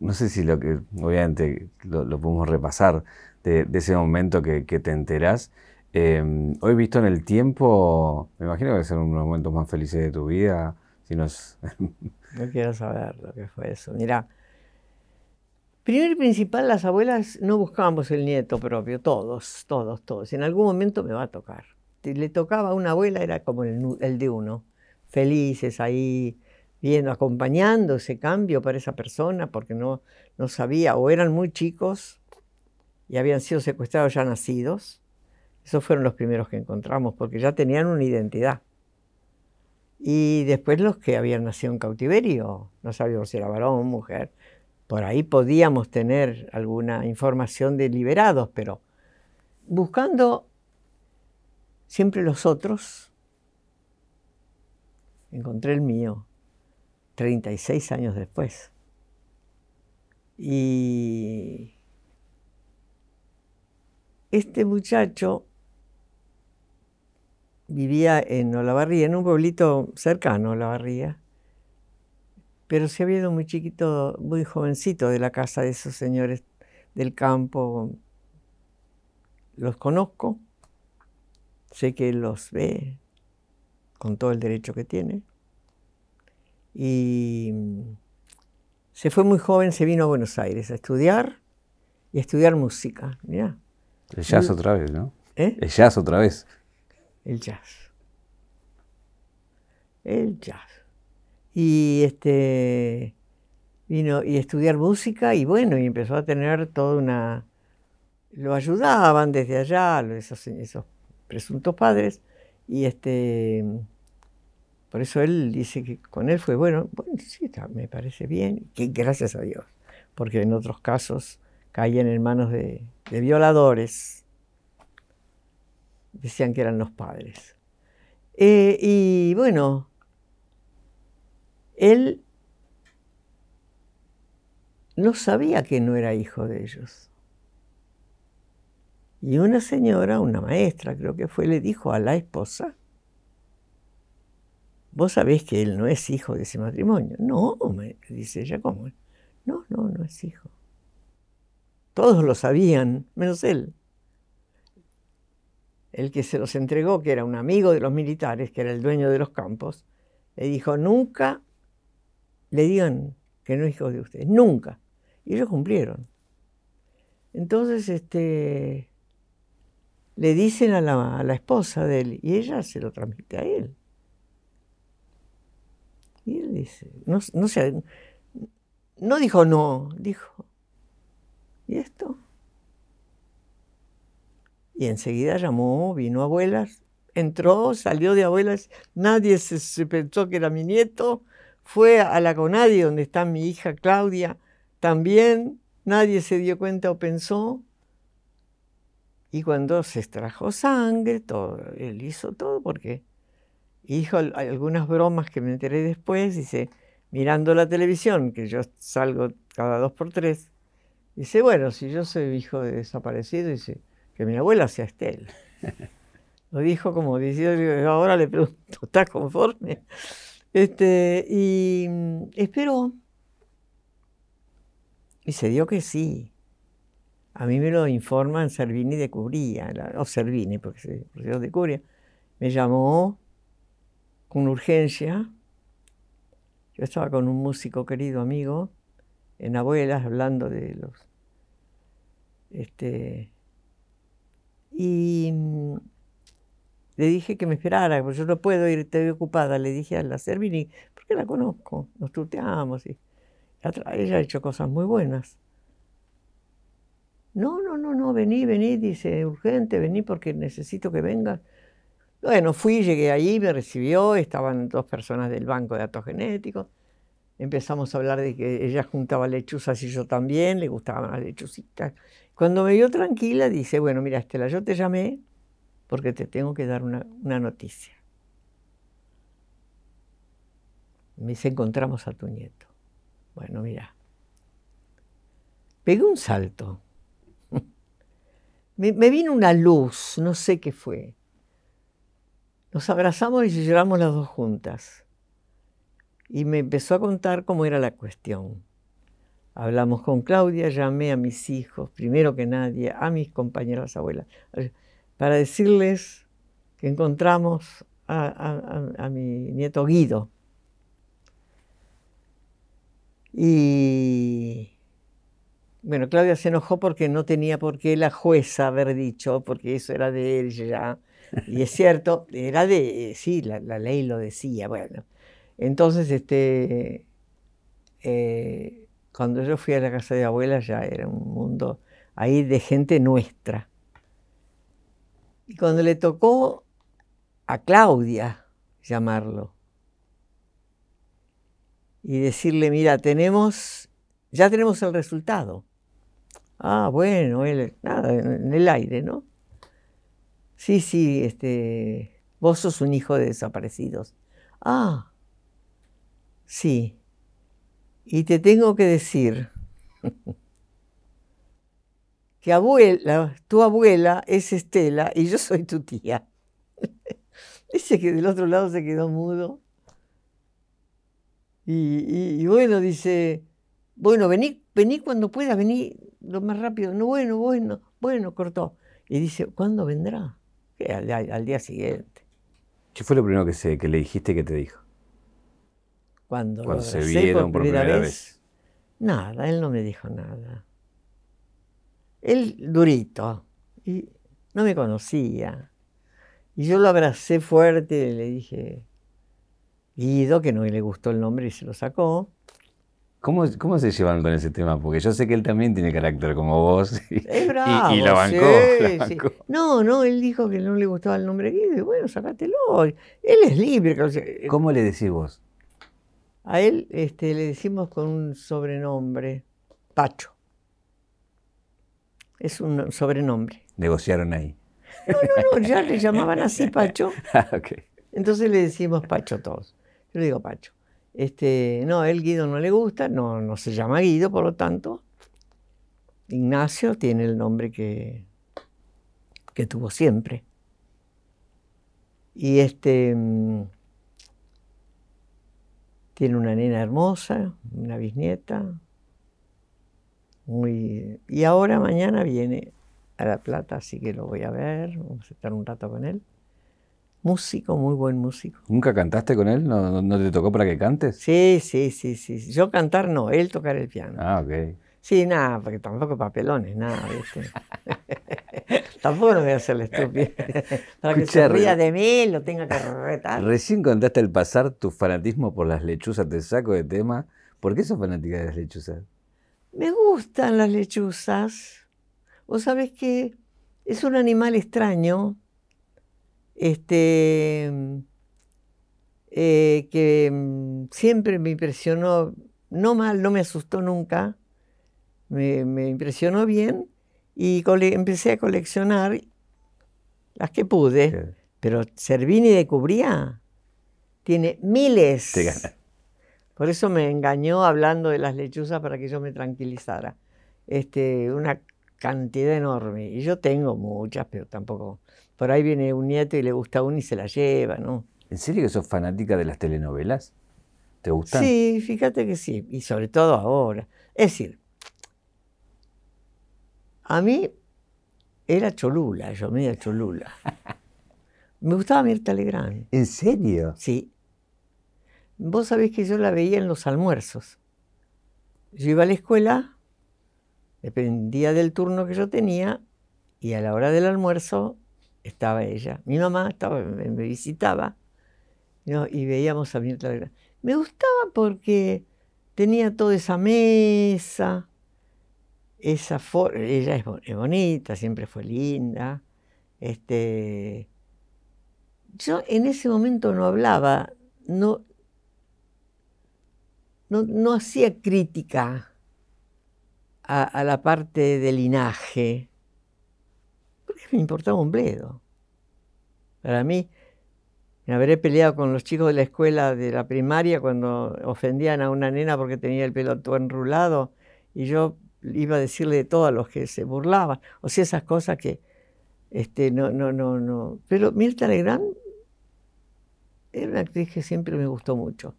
No sé si lo que, obviamente, lo, podemos repasar de, ese momento que, te enterás. Em, hoy visto en el tiempo, me imagino que a ser uno de los momentos más felices de tu vida. Si no, no quiero saber lo que fue eso. Mira, primero y principal, las abuelas no buscábamos el nieto propio, todos, todos, todos. En algún momento me va a tocar. Le tocaba a una abuela, era como el, el de uno. Felices ahí, viendo, acompañando ese cambio para esa persona, porque no, no sabía, o eran muy chicos y habían sido secuestrados ya nacidos. Esos fueron los primeros que encontramos, porque ya tenían una identidad. Y después los que habían nacido en cautiverio, no sabíamos si era varón o mujer. Por ahí podíamos tener alguna información de liberados, pero buscando siempre los otros, encontré el mío. 36 años después. Y este muchacho vivía en Olavarría, en un pueblito cercano a Olavarría, pero se había ido muy chiquito, muy jovencito de la casa de esos señores del campo. Los conozco, sé que los ve con todo el derecho que tiene. Y se fue muy joven, se vino a Buenos Aires a estudiar y a estudiar música. Mira. El jazz otra vez, ¿no? ¿Eh? El jazz otra vez. El jazz. El jazz. Y este vino y estudiar música y bueno, y empezó a tener toda una... Lo ayudaban desde allá, esos, esos presuntos padres, y este por eso él dice que con él fue bueno. Bueno, sí, me parece bien. Que gracias a Dios. Porque en otros casos caían en manos de, violadores. Decían que eran los padres. Eh, y bueno, él no sabía que no era hijo de ellos. Y una señora, una maestra creo que fue, le dijo a la esposa, vos sabés que él no es hijo de ese matrimonio. No, me dice ella, ¿cómo? No, no, no es hijo. Todos lo sabían, menos él. El que se los entregó, que era un amigo de los militares, que era el dueño de los campos, le dijo, nunca le digan que no es hijo de ustedes, nunca. Y ellos cumplieron. Entonces, este, le dicen a la, a la esposa de él, y ella se lo transmite a él. Y él dice, no, no, no dijo no, dijo, ¿y esto? Y enseguida llamó, vino abuelas, entró, salió de abuelas, nadie se, pensó que era mi nieto, fue a la Conadi donde está mi hija Claudia, también nadie se dio cuenta o pensó. Y cuando se extrajo sangre, todo, él hizo todo porque dijo algunas bromas que me enteré después, dice, mirando la televisión, que yo salgo cada dos por tres, dice, bueno, si yo soy hijo de desaparecido, dice, que mi abuela sea Estel. Lo dijo como diciendo, ahora le pregunto, ¿estás conforme? Este, y esperó. Y se dio que sí. a mí me lo informan Servini de Cubría, o Servini, porque se de Cubría, me llamó con urgencia. Yo estaba con un músico querido amigo en Abuelas hablando de los... Este, y mm, le dije que me esperara, porque yo no puedo ir, estoy ocupada. Le dije a la Servini, porque la conozco, nos tuteamos. Y ella ha hecho cosas muy buenas. No, no, no, no, vení, vení, dice, urgente, vení porque necesito que vengas. Bueno, fui, llegué allí, me recibió, estaban dos personas del banco de datos genéticos. Empezamos a hablar de que ella juntaba lechuzas y yo también, le gustaban las lechucitas. Cuando me vio tranquila, dice, bueno, mira, Estela, yo te llamé porque te tengo que dar una, una noticia. Me encontramos a tu nieto. Bueno, mira, pegué un salto me, vino una luz, no sé qué fue. Nos abrazamos y lloramos las dos juntas. Y me empezó a contar cómo era la cuestión. Hablamos con Claudia, llamé a mis hijos, primero que nadie, a mis compañeras abuelas, para decirles que encontramos a mi nieto Guido. Y bueno, Claudia se enojó porque no tenía por qué la jueza haber dicho, porque eso era de él. Y es cierto, era de, sí, la, ley lo decía, bueno. Entonces, este, eh, cuando yo fui a la casa de abuela ya era un mundo ahí de gente nuestra. Y cuando le tocó a Claudia llamarlo y decirle, mira, tenemos, ya tenemos el resultado. Ah, bueno, él, nada, en el aire, ¿no? Sí, sí, este, vos sos un hijo de desaparecidos. Ah, sí. Y te tengo que decir que abuela, tu abuela es Estela y yo soy tu tía. Dice que del otro lado se quedó mudo. Y, bueno, dice, bueno, vení, vení cuando puedas, vení, lo más rápido, no, bueno, bueno, bueno, cortó. Y dice, ¿cuándo vendrá? Al, día siguiente. ¿Qué fue lo primero que, se, que le dijiste que te dijo? Cuando, Cuando se vieron por primera, vez, Nada, él no me dijo nada. Él durito. Y no me conocía. Y yo lo abracé fuerte y le dije, Guido, que no le gustó el nombre y se lo sacó. ¿Cómo, ¿Cómo, se llevan con ese tema? Porque yo sé que él también tiene carácter como vos. Y, es bravo, y, lo bancó, No, no, él dijo que no le gustaba el nombre Guido. Y bueno, sacátelo. Él es libre. ¿Cómo le decís vos? A él este, le decimos con un sobrenombre, Pacho. Es un sobrenombre. ¿Negociaron ahí? No, no, no, ya le llamaban así Pacho. Ah, okay. Entonces le decimos Pacho todos. Yo le digo Pacho. Este, no, el Guido no le gusta, no, no se llama Guido, por lo tanto, Ignacio tiene el nombre que, que tuvo siempre. Y este mm, tiene una nena hermosa, una bisnieta. Muy, y ahora mañana viene a La Plata, así que lo voy a ver, vamos a estar un rato con él. Músico, muy buen músico. ¿Nunca cantaste con él? ¿No, te tocó para que cantes? Sí, sí, sí, sí. Yo cantar no, él tocar el piano. Ah, ok. Sí, nada, porque tampoco papelones, nada, ¿viste? tampoco no voy a hacerle estúpido. Para que se ría de mí, lo tenga que retar. Recién contaste al pasar tu fanatismo por las lechuzas, te saco de tema. ¿Por qué sos fanática de las lechuzas? Me gustan las lechuzas. Vos sabés que es un animal extraño este, eh, que mm, siempre me impresionó, no mal, no me asustó nunca, me, impresionó bien y empecé a coleccionar las que pude, pero Servini de Cubría tiene miles. Por eso me engañó hablando de las lechuzas para que yo me tranquilizara. Este, una cantidad enorme. Y yo tengo muchas, pero tampoco por ahí viene un nieto y le gusta uno y se la lleva, ¿no? ¿En serio que sos fanática de las telenovelas? ¿Te gustan? Sí, fíjate que sí, y sobre todo ahora. Es decir, A mí era cholula, yo media cholula. Me gustaba Mirta Legrand. ¿En serio? Sí. Vos sabés que yo la veía en los almuerzos. Yo iba a la escuela, dependía del turno que yo tenía, y a la hora del almuerzo estaba ella. Mi mamá estaba, me, visitaba y veíamos a Mirta Legrand. Me gustaba porque tenía toda esa mesa, esa ella es, bonita, siempre fue linda. Este, yo en ese momento no hablaba, no, no, hacía crítica a, la parte del linaje, porque me importaba un bledo. Para mí, me habré peleado con los chicos de la escuela de la primaria cuando ofendían a una nena porque tenía el pelo todo enrulado y yo iba a decirle de todo a los que se burlaban. O sea, esas cosas que este, no, no, no, no. Pero Mirta Legrand era una actriz que siempre me gustó mucho.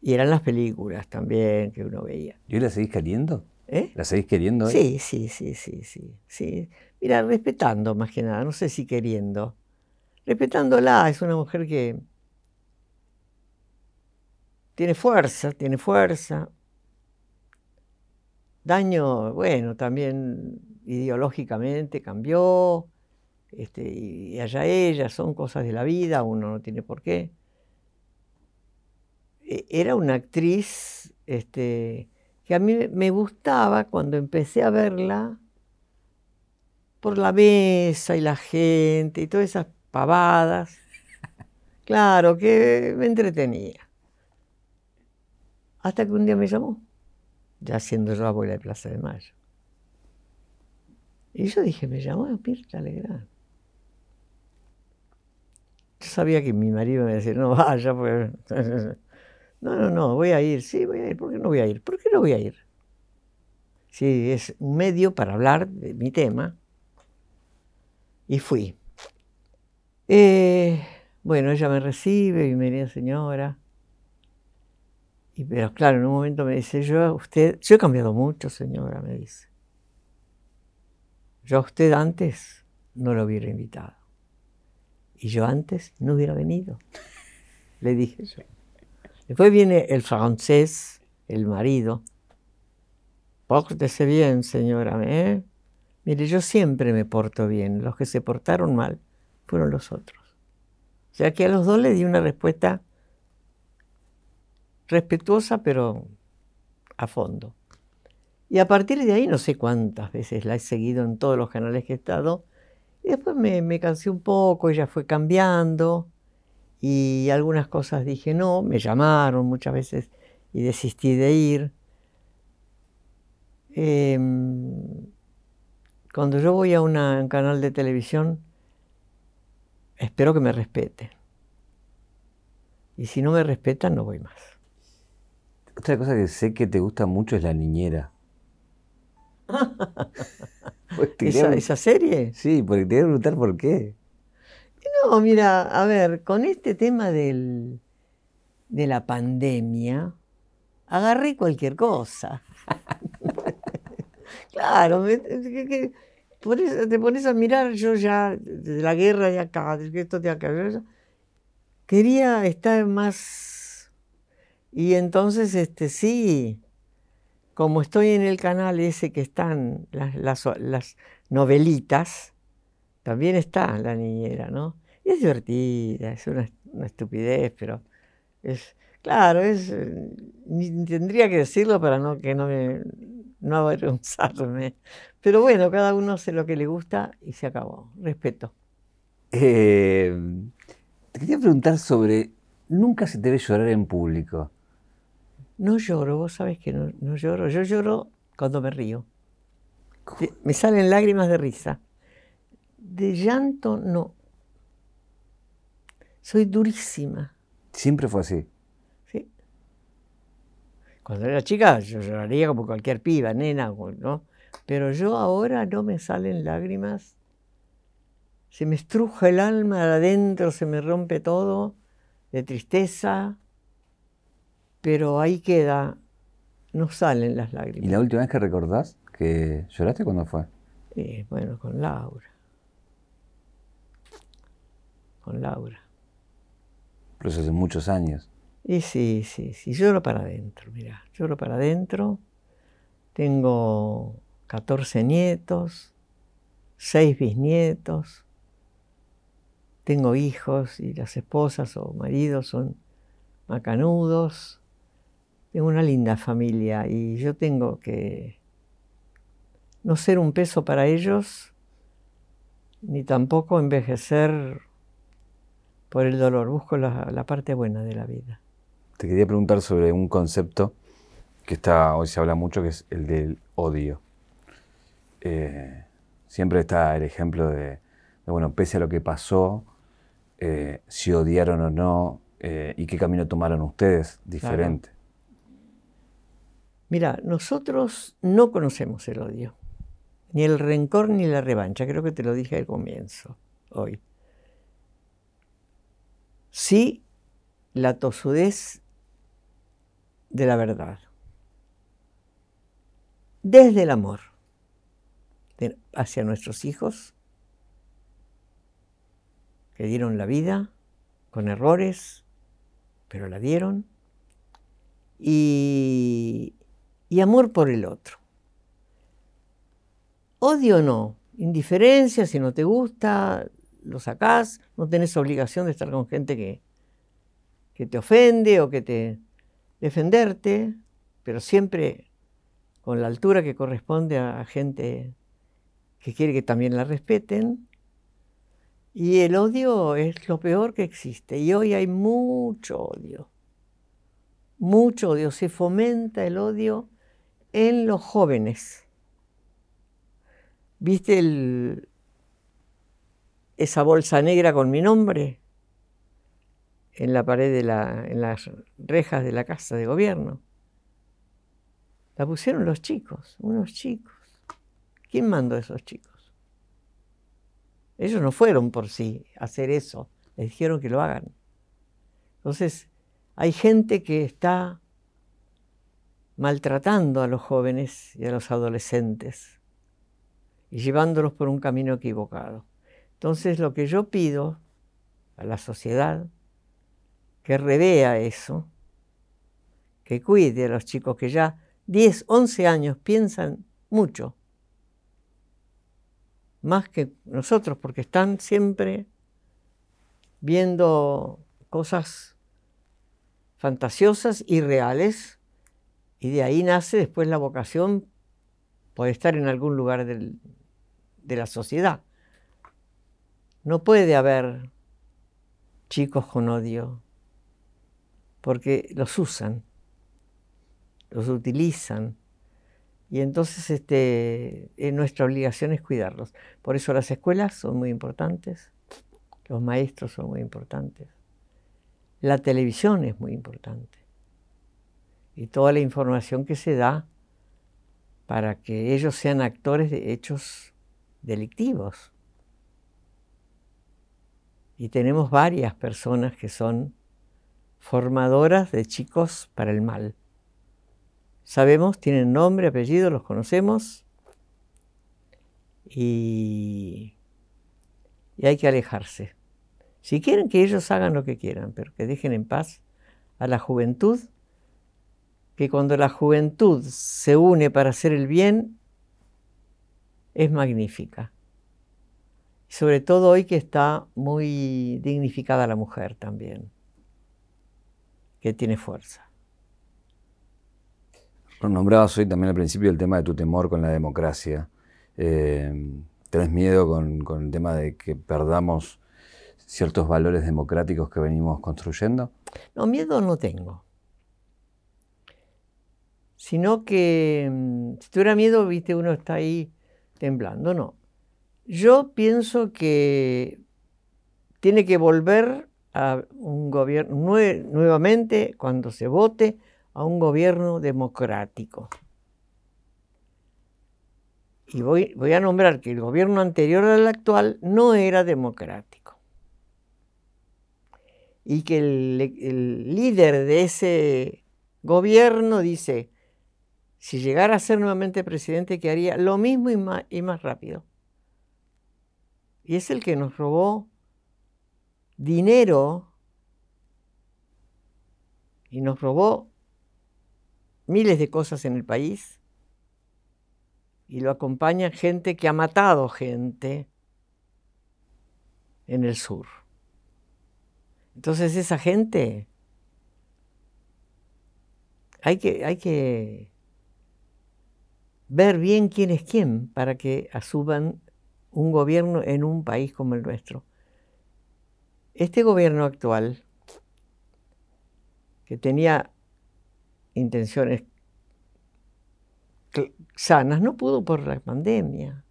Y eran las películas también que uno veía. ¿Y hoy la seguís queriendo? ¿Eh? ¿La seguís queriendo? Sí, sí, sí, sí, sí, sí. Mira, respetando más que nada, no sé si queriendo respetándola, es una mujer que tiene fuerza, tiene fuerza. Daño, bueno, también ideológicamente cambió, este, y allá ella, son cosas de la vida, uno no tiene por qué. E, era una actriz este, que a mí me gustaba cuando empecé a verla por la mesa y la gente y todas esas pavadas. Claro, que me entretenía. Hasta que un día me llamó, ya siendo yo abuela de Plaza de Mayo. Y yo dije, me llamó Mirta Legrand. Yo sabía que mi marido me decía, no vaya, pues. No, no, no, voy a ir, sí, voy a ir. ¿Por qué no voy a ir? ¿Por qué no voy a ir? Sí, es un medio para hablar de mi tema. Y fui. Eh, bueno, ella me recibe, bienvenida señora. Y, pero claro, en un momento me dice, yo usted, yo he cambiado mucho, señora, me dice. Yo usted antes no lo hubiera invitado. Y yo antes no hubiera venido. Le dije yo. Después viene el francés, el marido. Pórtese bien, señora. ¿eh? Mire, yo siempre me porto bien. Los que se portaron mal fueron los otros. O sea que a los dos le di una respuesta respetuosa, pero a fondo. Y a partir de ahí, no sé cuántas veces la he seguido en todos los canales que he estado, y después me, cansé un poco, ella fue cambiando, y algunas cosas dije no, me llamaron muchas veces y desistí de ir. Em, cuando yo voy a un canal de televisión, espero que me respeten. Y si no me respetan, no voy más. Otra cosa que sé que te gusta mucho es la niñera. Pues ¿Esa, serie? Sí, porque te voy a preguntar por qué. No, mira, a ver, con este tema del, de la pandemia, agarré cualquier cosa. claro, me, te pones a mirar, yo ya, de la guerra de acá, de esto de acá, quería estar más. Y entonces, este, sí, como estoy en el canal ese que están las, novelitas, también está la niñera, ¿no? Y es divertida, es una, estupidez, pero es, claro, es, ni tendría que decirlo para no, que no me, no avergonzarme. Pero bueno, cada uno hace lo que le gusta y se acabó. Respeto. Eh, te quería preguntar sobre, nunca se te ve llorar en público. No lloro, vos sabés que no, lloro. Yo lloro cuando me río. Me salen lágrimas de risa. De llanto, no. Soy durísima. Siempre fue así. Sí. Cuando era chica, yo lloraría como cualquier piba, nena, ¿no? Pero yo ahora no me salen lágrimas, se me estruja el alma de adentro, se me rompe todo de tristeza, pero ahí queda, no salen las lágrimas. ¿Y la última vez que recordás que lloraste cuándo fue? Y bueno, con Laura. Con Laura. Pero eso hace muchos años. Y sí, sí, sí, lloro para adentro, mira, lloro para adentro. Tengo 14 nietos, 6 bisnietos, tengo hijos y las esposas o maridos son macanudos. Tengo una linda familia y yo tengo que no ser un peso para ellos, ni tampoco envejecer por el dolor. Busco la, parte buena de la vida. Te quería preguntar sobre un concepto que está, hoy se habla mucho, que es el del odio. Eh, siempre está el ejemplo de, bueno, pese a lo que pasó, eh, si odiaron o no, eh, y qué camino tomaron ustedes diferente. Mira, nosotros no conocemos el odio, ni el rencor ni la revancha, creo que te lo dije al comienzo, hoy. Sí, la tosudez de la verdad, desde el amor hacia nuestros hijos, que dieron la vida con errores, pero la dieron, y, y amor por el otro. Odio no, indiferencia, si no te gusta, lo sacás, no tenés obligación de estar con gente que, que te ofende o que te defenderte, pero siempre con la altura que corresponde a gente que quiere que también la respeten. Y el odio es lo peor que existe. Y hoy hay mucho odio. Mucho odio. Se fomenta el odio en los jóvenes. ¿Viste esa bolsa negra con mi nombre? En la pared de la, en las rejas de la casa de gobierno. La pusieron los chicos, unos chicos. ¿Quién mandó a esos chicos? Ellos no fueron por sí a hacer eso, les dijeron que lo hagan. Entonces, hay gente que está maltratando a los jóvenes y a los adolescentes y llevándolos por un camino equivocado. Entonces, lo que yo pido a la sociedad, que revea eso, que cuide a los chicos que ya 10, 11 años piensan mucho más que nosotros, porque están siempre viendo cosas fantasiosas y reales, y de ahí nace después la vocación por estar en algún lugar de la sociedad. No puede haber chicos con odio, porque los usan, los utilizan, y entonces este, eh, nuestra obligación es cuidarlos. Por eso las escuelas son muy importantes, los maestros son muy importantes, la televisión es muy importante y toda la información que se da para que ellos sean actores de hechos delictivos. Y tenemos varias personas que son formadoras de chicos para el mal. Sabemos, tienen nombre, apellido, los conocemos y, y hay que alejarse. Si quieren que ellos hagan lo que quieran, pero que dejen en paz a la juventud, que cuando la juventud se une para hacer el bien, es magnífica. Sobre todo hoy que está muy dignificada la mujer también, que tiene fuerza. Nombrabas hoy también al principio el tema de tu temor con la democracia. Eh, ¿Tenés miedo con, el tema de que perdamos ciertos valores democráticos que venimos construyendo? No, miedo no tengo. Sino que mm, si tuviera miedo, viste, uno está ahí temblando. No. Yo pienso que tiene que volver a un gobierno nuevamente cuando se vote a un gobierno democrático. Y voy, a nombrar que el gobierno anterior al actual no era democrático. Y que el líder de ese gobierno dice, si llegara a ser nuevamente presidente, que haría lo mismo y más, y más rápido. Y es el que nos robó dinero y nos robó miles de cosas en el país y lo acompaña gente que ha matado gente en el sur. Entonces esa gente hay que, hay que ver bien quién es quién para que asuman un gobierno en un país como el nuestro. Este gobierno actual, que tenía intenciones sanas, no pudo por la pandemia.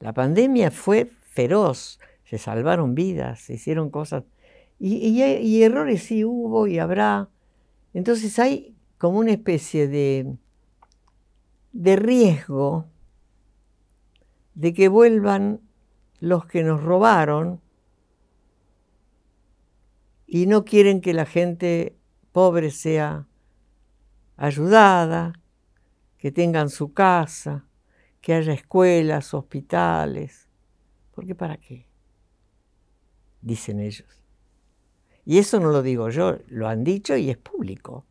La pandemia fue feroz, se salvaron vidas, se hicieron cosas, y, errores sí hubo y habrá. Entonces hay como una especie de, de riesgo de que vuelvan los que nos robaron y no quieren que la gente pobre sea ayudada, que tengan su casa, que haya escuelas, hospitales. ¿Por para qué? Dicen ellos. Y eso no lo digo yo, lo han dicho y es público.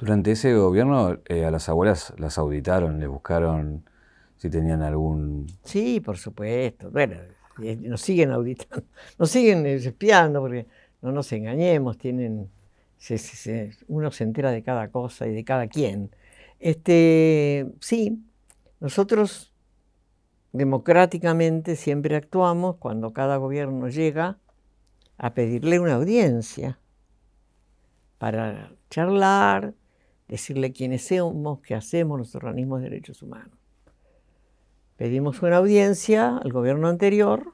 Durante ese gobierno eh, a las abuelas las auditaron, les buscaron si tenían algún... Sí, por supuesto. Bueno, eh, nos siguen auditando, nos siguen espiando porque no nos engañemos, tienen, uno se entera de cada cosa y de cada quien. Este, sí, nosotros democráticamente siempre actuamos cuando cada gobierno llega a pedirle una audiencia para charlar, decirle quiénes somos, qué hacemos los organismos de derechos humanos. Pedimos una audiencia al gobierno anterior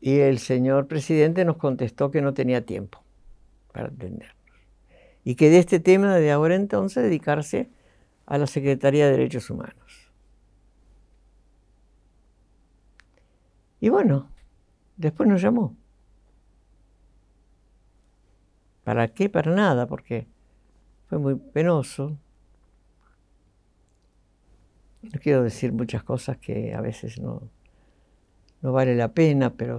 y el señor presidente nos contestó que no tenía tiempo para atendernos. Y que de este tema de ahora entonces dedicarse a la Secretaría de Derechos Humanos. Y bueno, después nos llamó. ¿Para qué? Para nada, porque fue muy penoso. No quiero decir muchas cosas que a veces no, no vale la pena, pero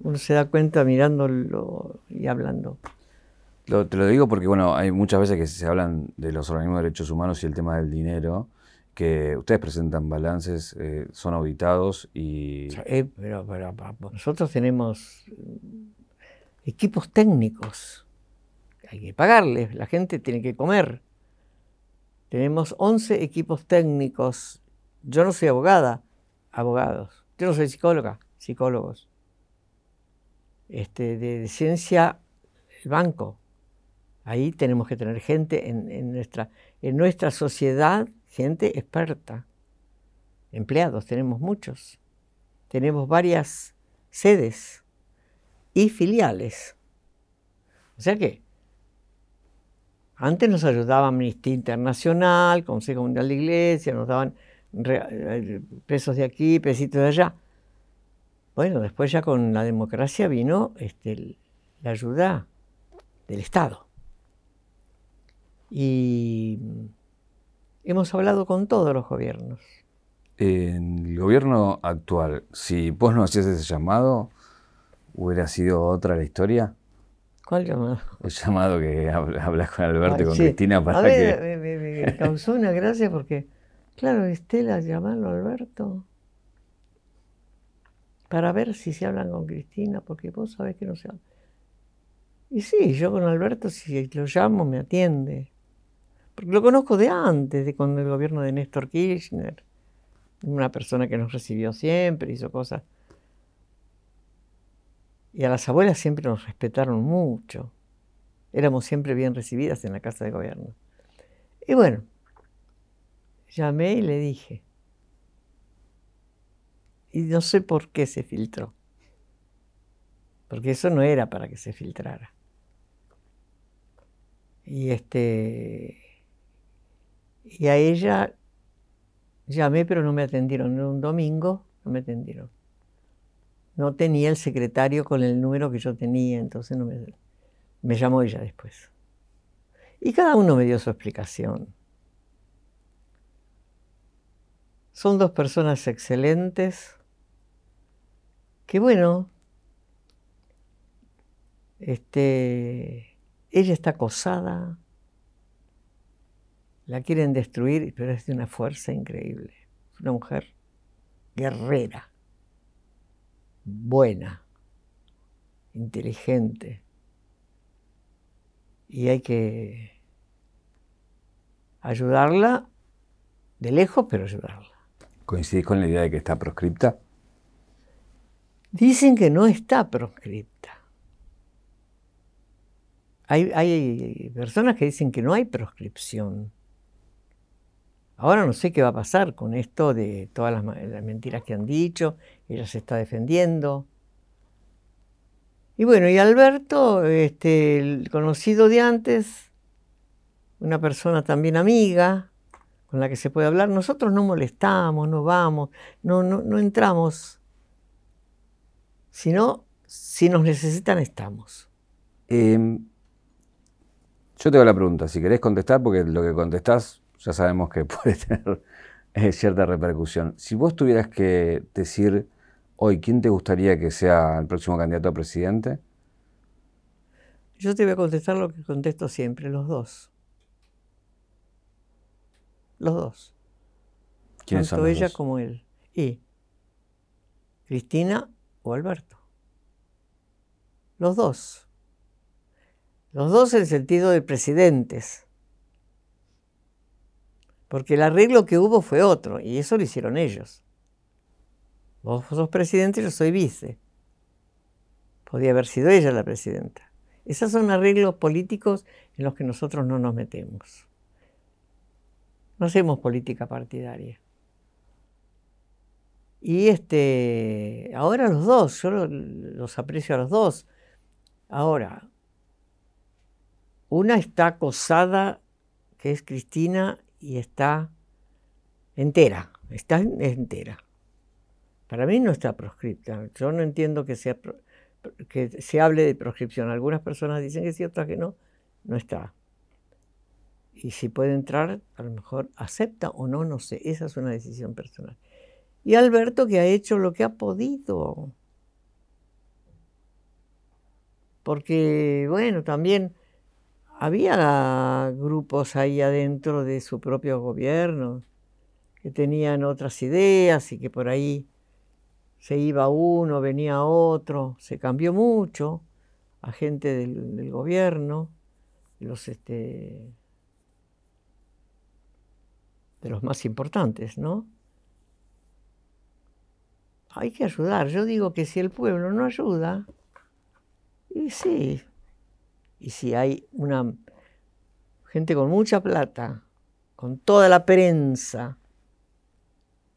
uno se da cuenta mirándolo y hablando. te lo digo porque, bueno, hay muchas veces que se hablan de los organismos de derechos humanos y el tema del dinero, que ustedes presentan balances, eh, son auditados y... Eh, pero, nosotros tenemos equipos técnicos, hay que pagarles, la gente tiene que comer. Tenemos 11 equipos técnicos. Yo no soy abogada, abogados. Yo no soy psicóloga, psicólogos. Este, de, ciencia, el banco. Ahí tenemos que tener gente en, nuestra, en nuestra sociedad, gente experta. Empleados, tenemos muchos. Tenemos varias sedes y filiales. O sea que antes nos ayudaba Amnistía Internacional, Consejo Mundial de Iglesia, nos daban eh, pesos de aquí, pesitos de allá. Bueno, después ya con la democracia vino este, la ayuda del Estado. Y hemos hablado con todos los gobiernos. En el gobierno actual, si vos no hacías ese llamado, ¿hubiera sido otra la historia? ¿Cuál llamado? El llamado que hablas con Alberto y con Cristina para que... me, causó una gracia porque, claro, Estela llamarlo a Alberto para ver si se hablan con Cristina, porque vos sabés que no se habla. Y sí, yo con Alberto, si lo llamo, me atiende. Porque lo conozco de antes, de cuando el gobierno de Néstor Kirchner. Una persona que nos recibió siempre, hizo cosas y a las abuelas siempre nos respetaron mucho. Éramos siempre bien recibidas en la casa de gobierno. Y bueno, llamé y le dije. Y no sé por qué se filtró. Porque eso no era para que se filtrara. Y este. Y a ella llamé, pero no me atendieron. Era un domingo, no me atendieron no tenía el secretario con el número que yo tenía, entonces no me, me llamó ella después. Y cada uno me dio su explicación. Son dos personas excelentes que bueno, este, ella está acosada, la quieren destruir, pero es de una fuerza increíble. Es una mujer guerrera, buena, inteligente. Y hay que ayudarla de lejos, pero ayudarla. ¿Coincidís con la idea de que está proscripta? Dicen que no está proscripta. Hay, hay, personas que dicen que no hay proscripción. Ahora no sé qué va a pasar con esto de todas las, mentiras que han dicho, ella se está defendiendo. Y bueno, y Alberto, este, el conocido de antes, una persona también amiga, con la que se puede hablar, nosotros no molestamos, no vamos, no, no, no entramos, sino si nos necesitan estamos. Em, yo te hago la pregunta, si querés contestar, porque lo que contestás ya sabemos que puede tener eh, cierta repercusión. Si vos tuvieras que decir hoy quién te gustaría que sea el próximo candidato a presidente. Yo te voy a contestar lo que contesto siempre, los dos. Los dos. ¿Quiénes Tanto son los ella dos? como él. Y Cristina o Alberto. Los dos. Los dos en el sentido de presidentes. Porque el arreglo que hubo fue otro, y eso lo hicieron ellos. Vos sos presidente, yo soy vice. Podía haber sido ella la presidenta. Esos son arreglos políticos en los que nosotros no nos metemos. No hacemos política partidaria. Y este, ahora los dos, yo los aprecio a los dos. Ahora, una está acosada, que es Cristina, y está entera, está entera. Para mí no está proscripta. Yo no entiendo que, sea, que se hable de proscripción. Algunas personas dicen que sí, otras que no. No está. Y si puede entrar, a lo mejor acepta o no, no sé. Esa es una decisión personal. Y Alberto que ha hecho lo que ha podido. Porque, bueno, también había grupos ahí adentro de su propio gobierno que tenían otras ideas y que por ahí se iba uno, venía otro, se cambió mucho a gente del, del gobierno, los este, de los más importantes, ¿no? Hay que ayudar. Yo digo que si el pueblo no ayuda, y sí, y si hay una gente con mucha plata, con toda la prensa,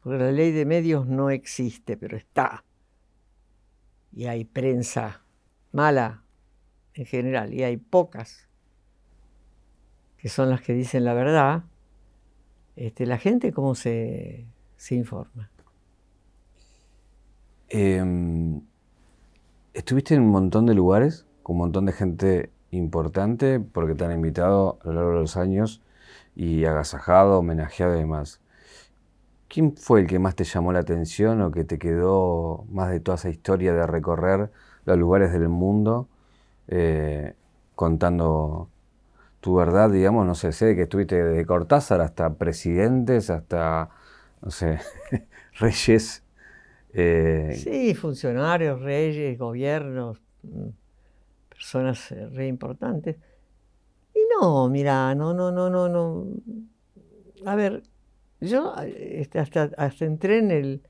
porque la ley de medios no existe, pero está, y hay prensa mala en general, y hay pocas que son las que dicen la verdad, este, la gente cómo se, se informa. Eh, estuviste en un montón de lugares, con un montón de gente importante, porque te han invitado a lo largo de los años y agasajado, homenajeado y demás. ¿Quién fue el que más te llamó la atención o que te quedó más de toda esa historia de recorrer los lugares del mundo eh, contando tu verdad, digamos? No sé, sé que estuviste de Cortázar hasta presidentes, hasta, no sé, reyes. Eh, Sí, funcionarios, reyes, gobiernos, mm, personas eh, re importantes. Y no, mira, no, no, no, no, no. A ver, yo este, hasta, hasta entré en, el,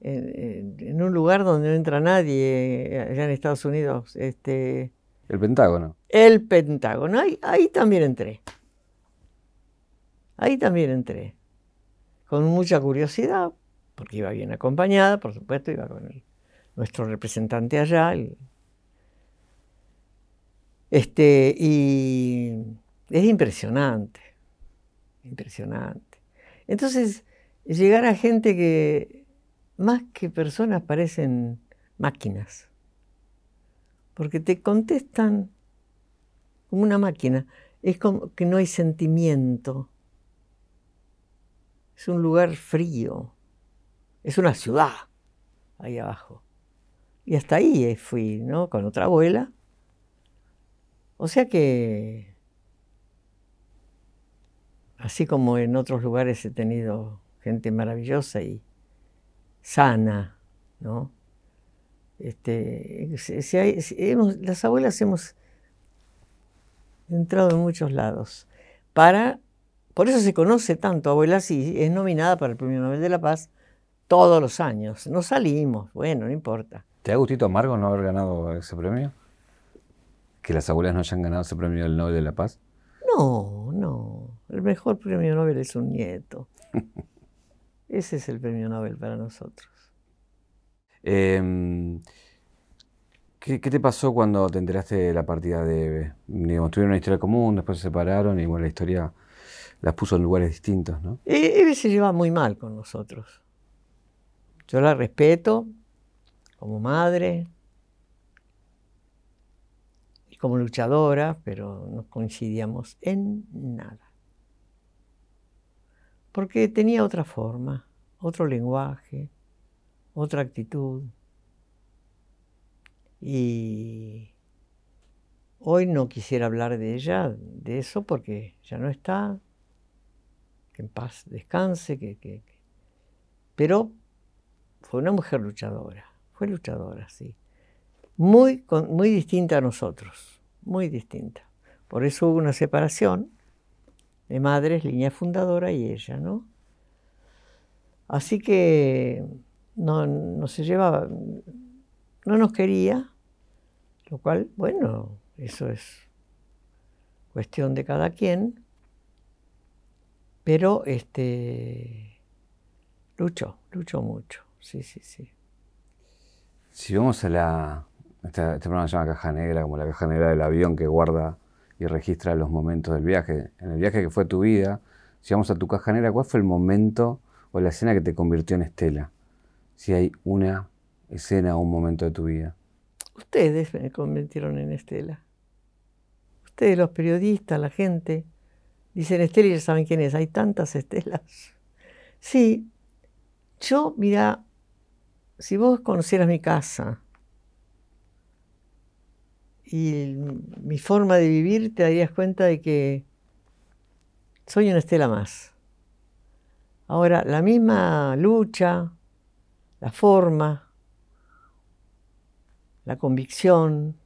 en, en- en un lugar donde no entra nadie, eh, allá en Estados Unidos, este, el Pentágono. el Pentágono. Ahí, ahí también entré. Ahí también entré. Con mucha curiosidad, porque iba bien acompañada, por supuesto, iba con el- nuestro representante allá. el- este, y es impresionante, impresionante. Entonces, llegar a gente que más que personas parecen máquinas, porque te contestan como una máquina. es como que no hay sentimiento. Es un lugar frío. Es una ciudad ahí abajo. Y hasta ahí fui, ¿no? Con otra abuela. O sea que, así como en otros lugares he tenido gente maravillosa y sana, ¿no? Este, las abuelas hemos entrado en muchos lados. Para, por eso se conoce tanto. Abuela sí es nominada para el Premio Nobel de la Paz todos los años. No salimos, bueno, no importa. ¿Te ha gustito amargo no haber ganado ese premio? ¿Que las abuelas no hayan ganado ese premio del Nobel de la Paz? No, no. El mejor premio Nobel es un nieto. Ese es el premio Nobel para nosotros. Em, ¿qué, te pasó cuando te enteraste de la partida de Eve? Digamos, tuvieron una historia común, después se separaron y bueno, la historia las puso en lugares distintos, ¿no? E, Eve se lleva muy mal con nosotros. Yo la respeto como madre como luchadora, pero no coincidíamos en nada. Porque tenía otra forma, otro lenguaje, otra actitud. Y hoy no quisiera hablar de ella, de eso, porque ya no está, que en paz descanse, que, pero fue una mujer luchadora, fue luchadora, sí. Muy, muy distinta a nosotros, muy distinta. Por eso hubo una separación de madres, línea fundadora y ella, ¿no? Así que no, no se llevaba, no nos quería, lo cual, bueno, eso es cuestión de cada quien, pero este luchó, luchó mucho, sí, sí, sí. Si vamos a la, este, este programa se llama caja negra, como la caja negra del avión que guarda y registra los momentos del viaje. En el viaje que fue tu vida, si vamos a tu caja negra, ¿cuál fue el momento o la escena que te convirtió en Estela? Si hay una escena o un momento de tu vida. Ustedes me convirtieron en Estela. Ustedes, los periodistas, la gente, dicen Estela y ya saben quién es. Hay tantas Estelas. Sí, yo, mira, si vos conocieras mi casa y mi forma de vivir, te darías cuenta de que soy una Estela más. Ahora, la misma lucha, la forma, la convicción,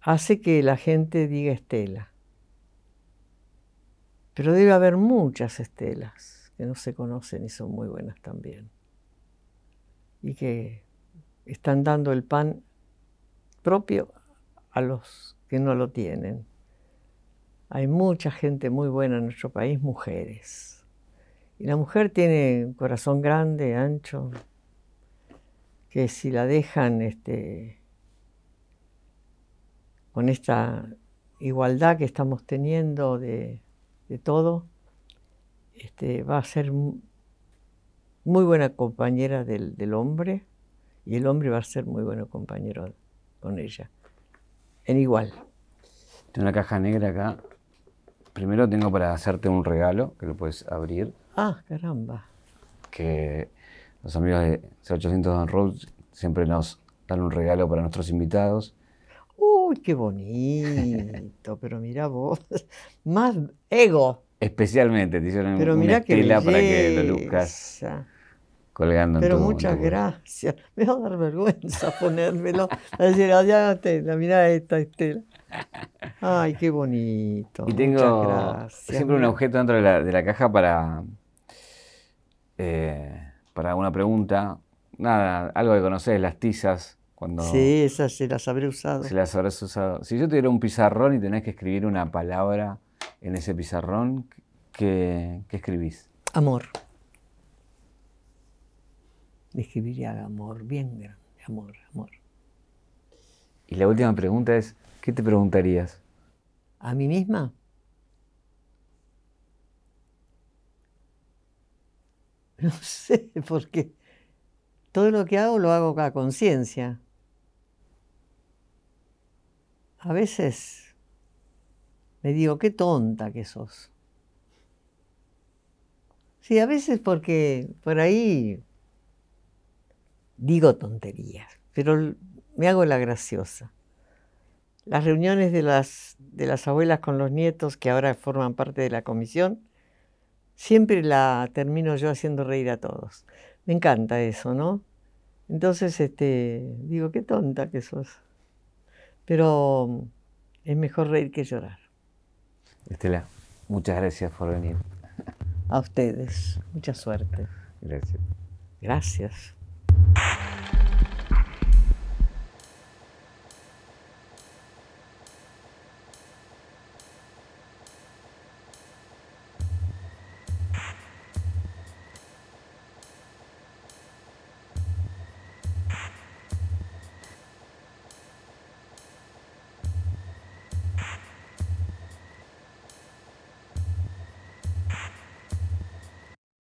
hace que la gente diga Estela. Pero debe haber muchas estelas que no se conocen y son muy buenas también. Y que están dando el pan propio a los que no lo tienen. Hay mucha gente muy buena en nuestro país, mujeres. Y la mujer tiene un corazón grande, ancho, que si la dejan este, con esta igualdad que estamos teniendo de, todo, este, va a ser muy buena compañera del, hombre y el hombre va a ser muy bueno compañero con ella, en igual. Tengo una caja negra acá. Primero tengo para hacerte un regalo que lo puedes abrir. Ah, caramba. Que los amigos de 0800 Don Rose siempre nos dan un regalo para nuestros invitados. Uy, qué bonito, pero mira vos, más ego. Especialmente, te hicieron pero una estela para que lo luzcas colgando Pero muchas gracias. Me va a dar vergüenza ponérmelo. A decir, ya la mira esta estela. Ay, qué bonito. Y tengo siempre un objeto dentro de la, de la caja para, eh, para una pregunta. Nada, algo que conoces, las tizas. Cuando sí, esas se las habré usado. Se las habrás usado. Si yo te diera un pizarrón y tenés que escribir una palabra en ese pizarrón, ¿qué, qué escribís? Amor. Escribiría amor, bien grande, amor, amor. Y la última pregunta es, ¿qué te preguntarías? ¿A mí misma? No sé, porque todo lo que hago lo hago a conciencia. A veces me digo, qué tonta que sos. Sí, a veces porque por ahí digo tonterías, pero me hago la graciosa. Las reuniones de las, de las abuelas con los nietos, que ahora forman parte de la comisión, siempre la termino yo haciendo reír a todos. Me encanta eso, ¿no? Entonces, este, digo, qué tonta que sos. Pero es mejor reír que llorar. Estela, muchas gracias por venir. A ustedes, mucha suerte. Gracias. Gracias.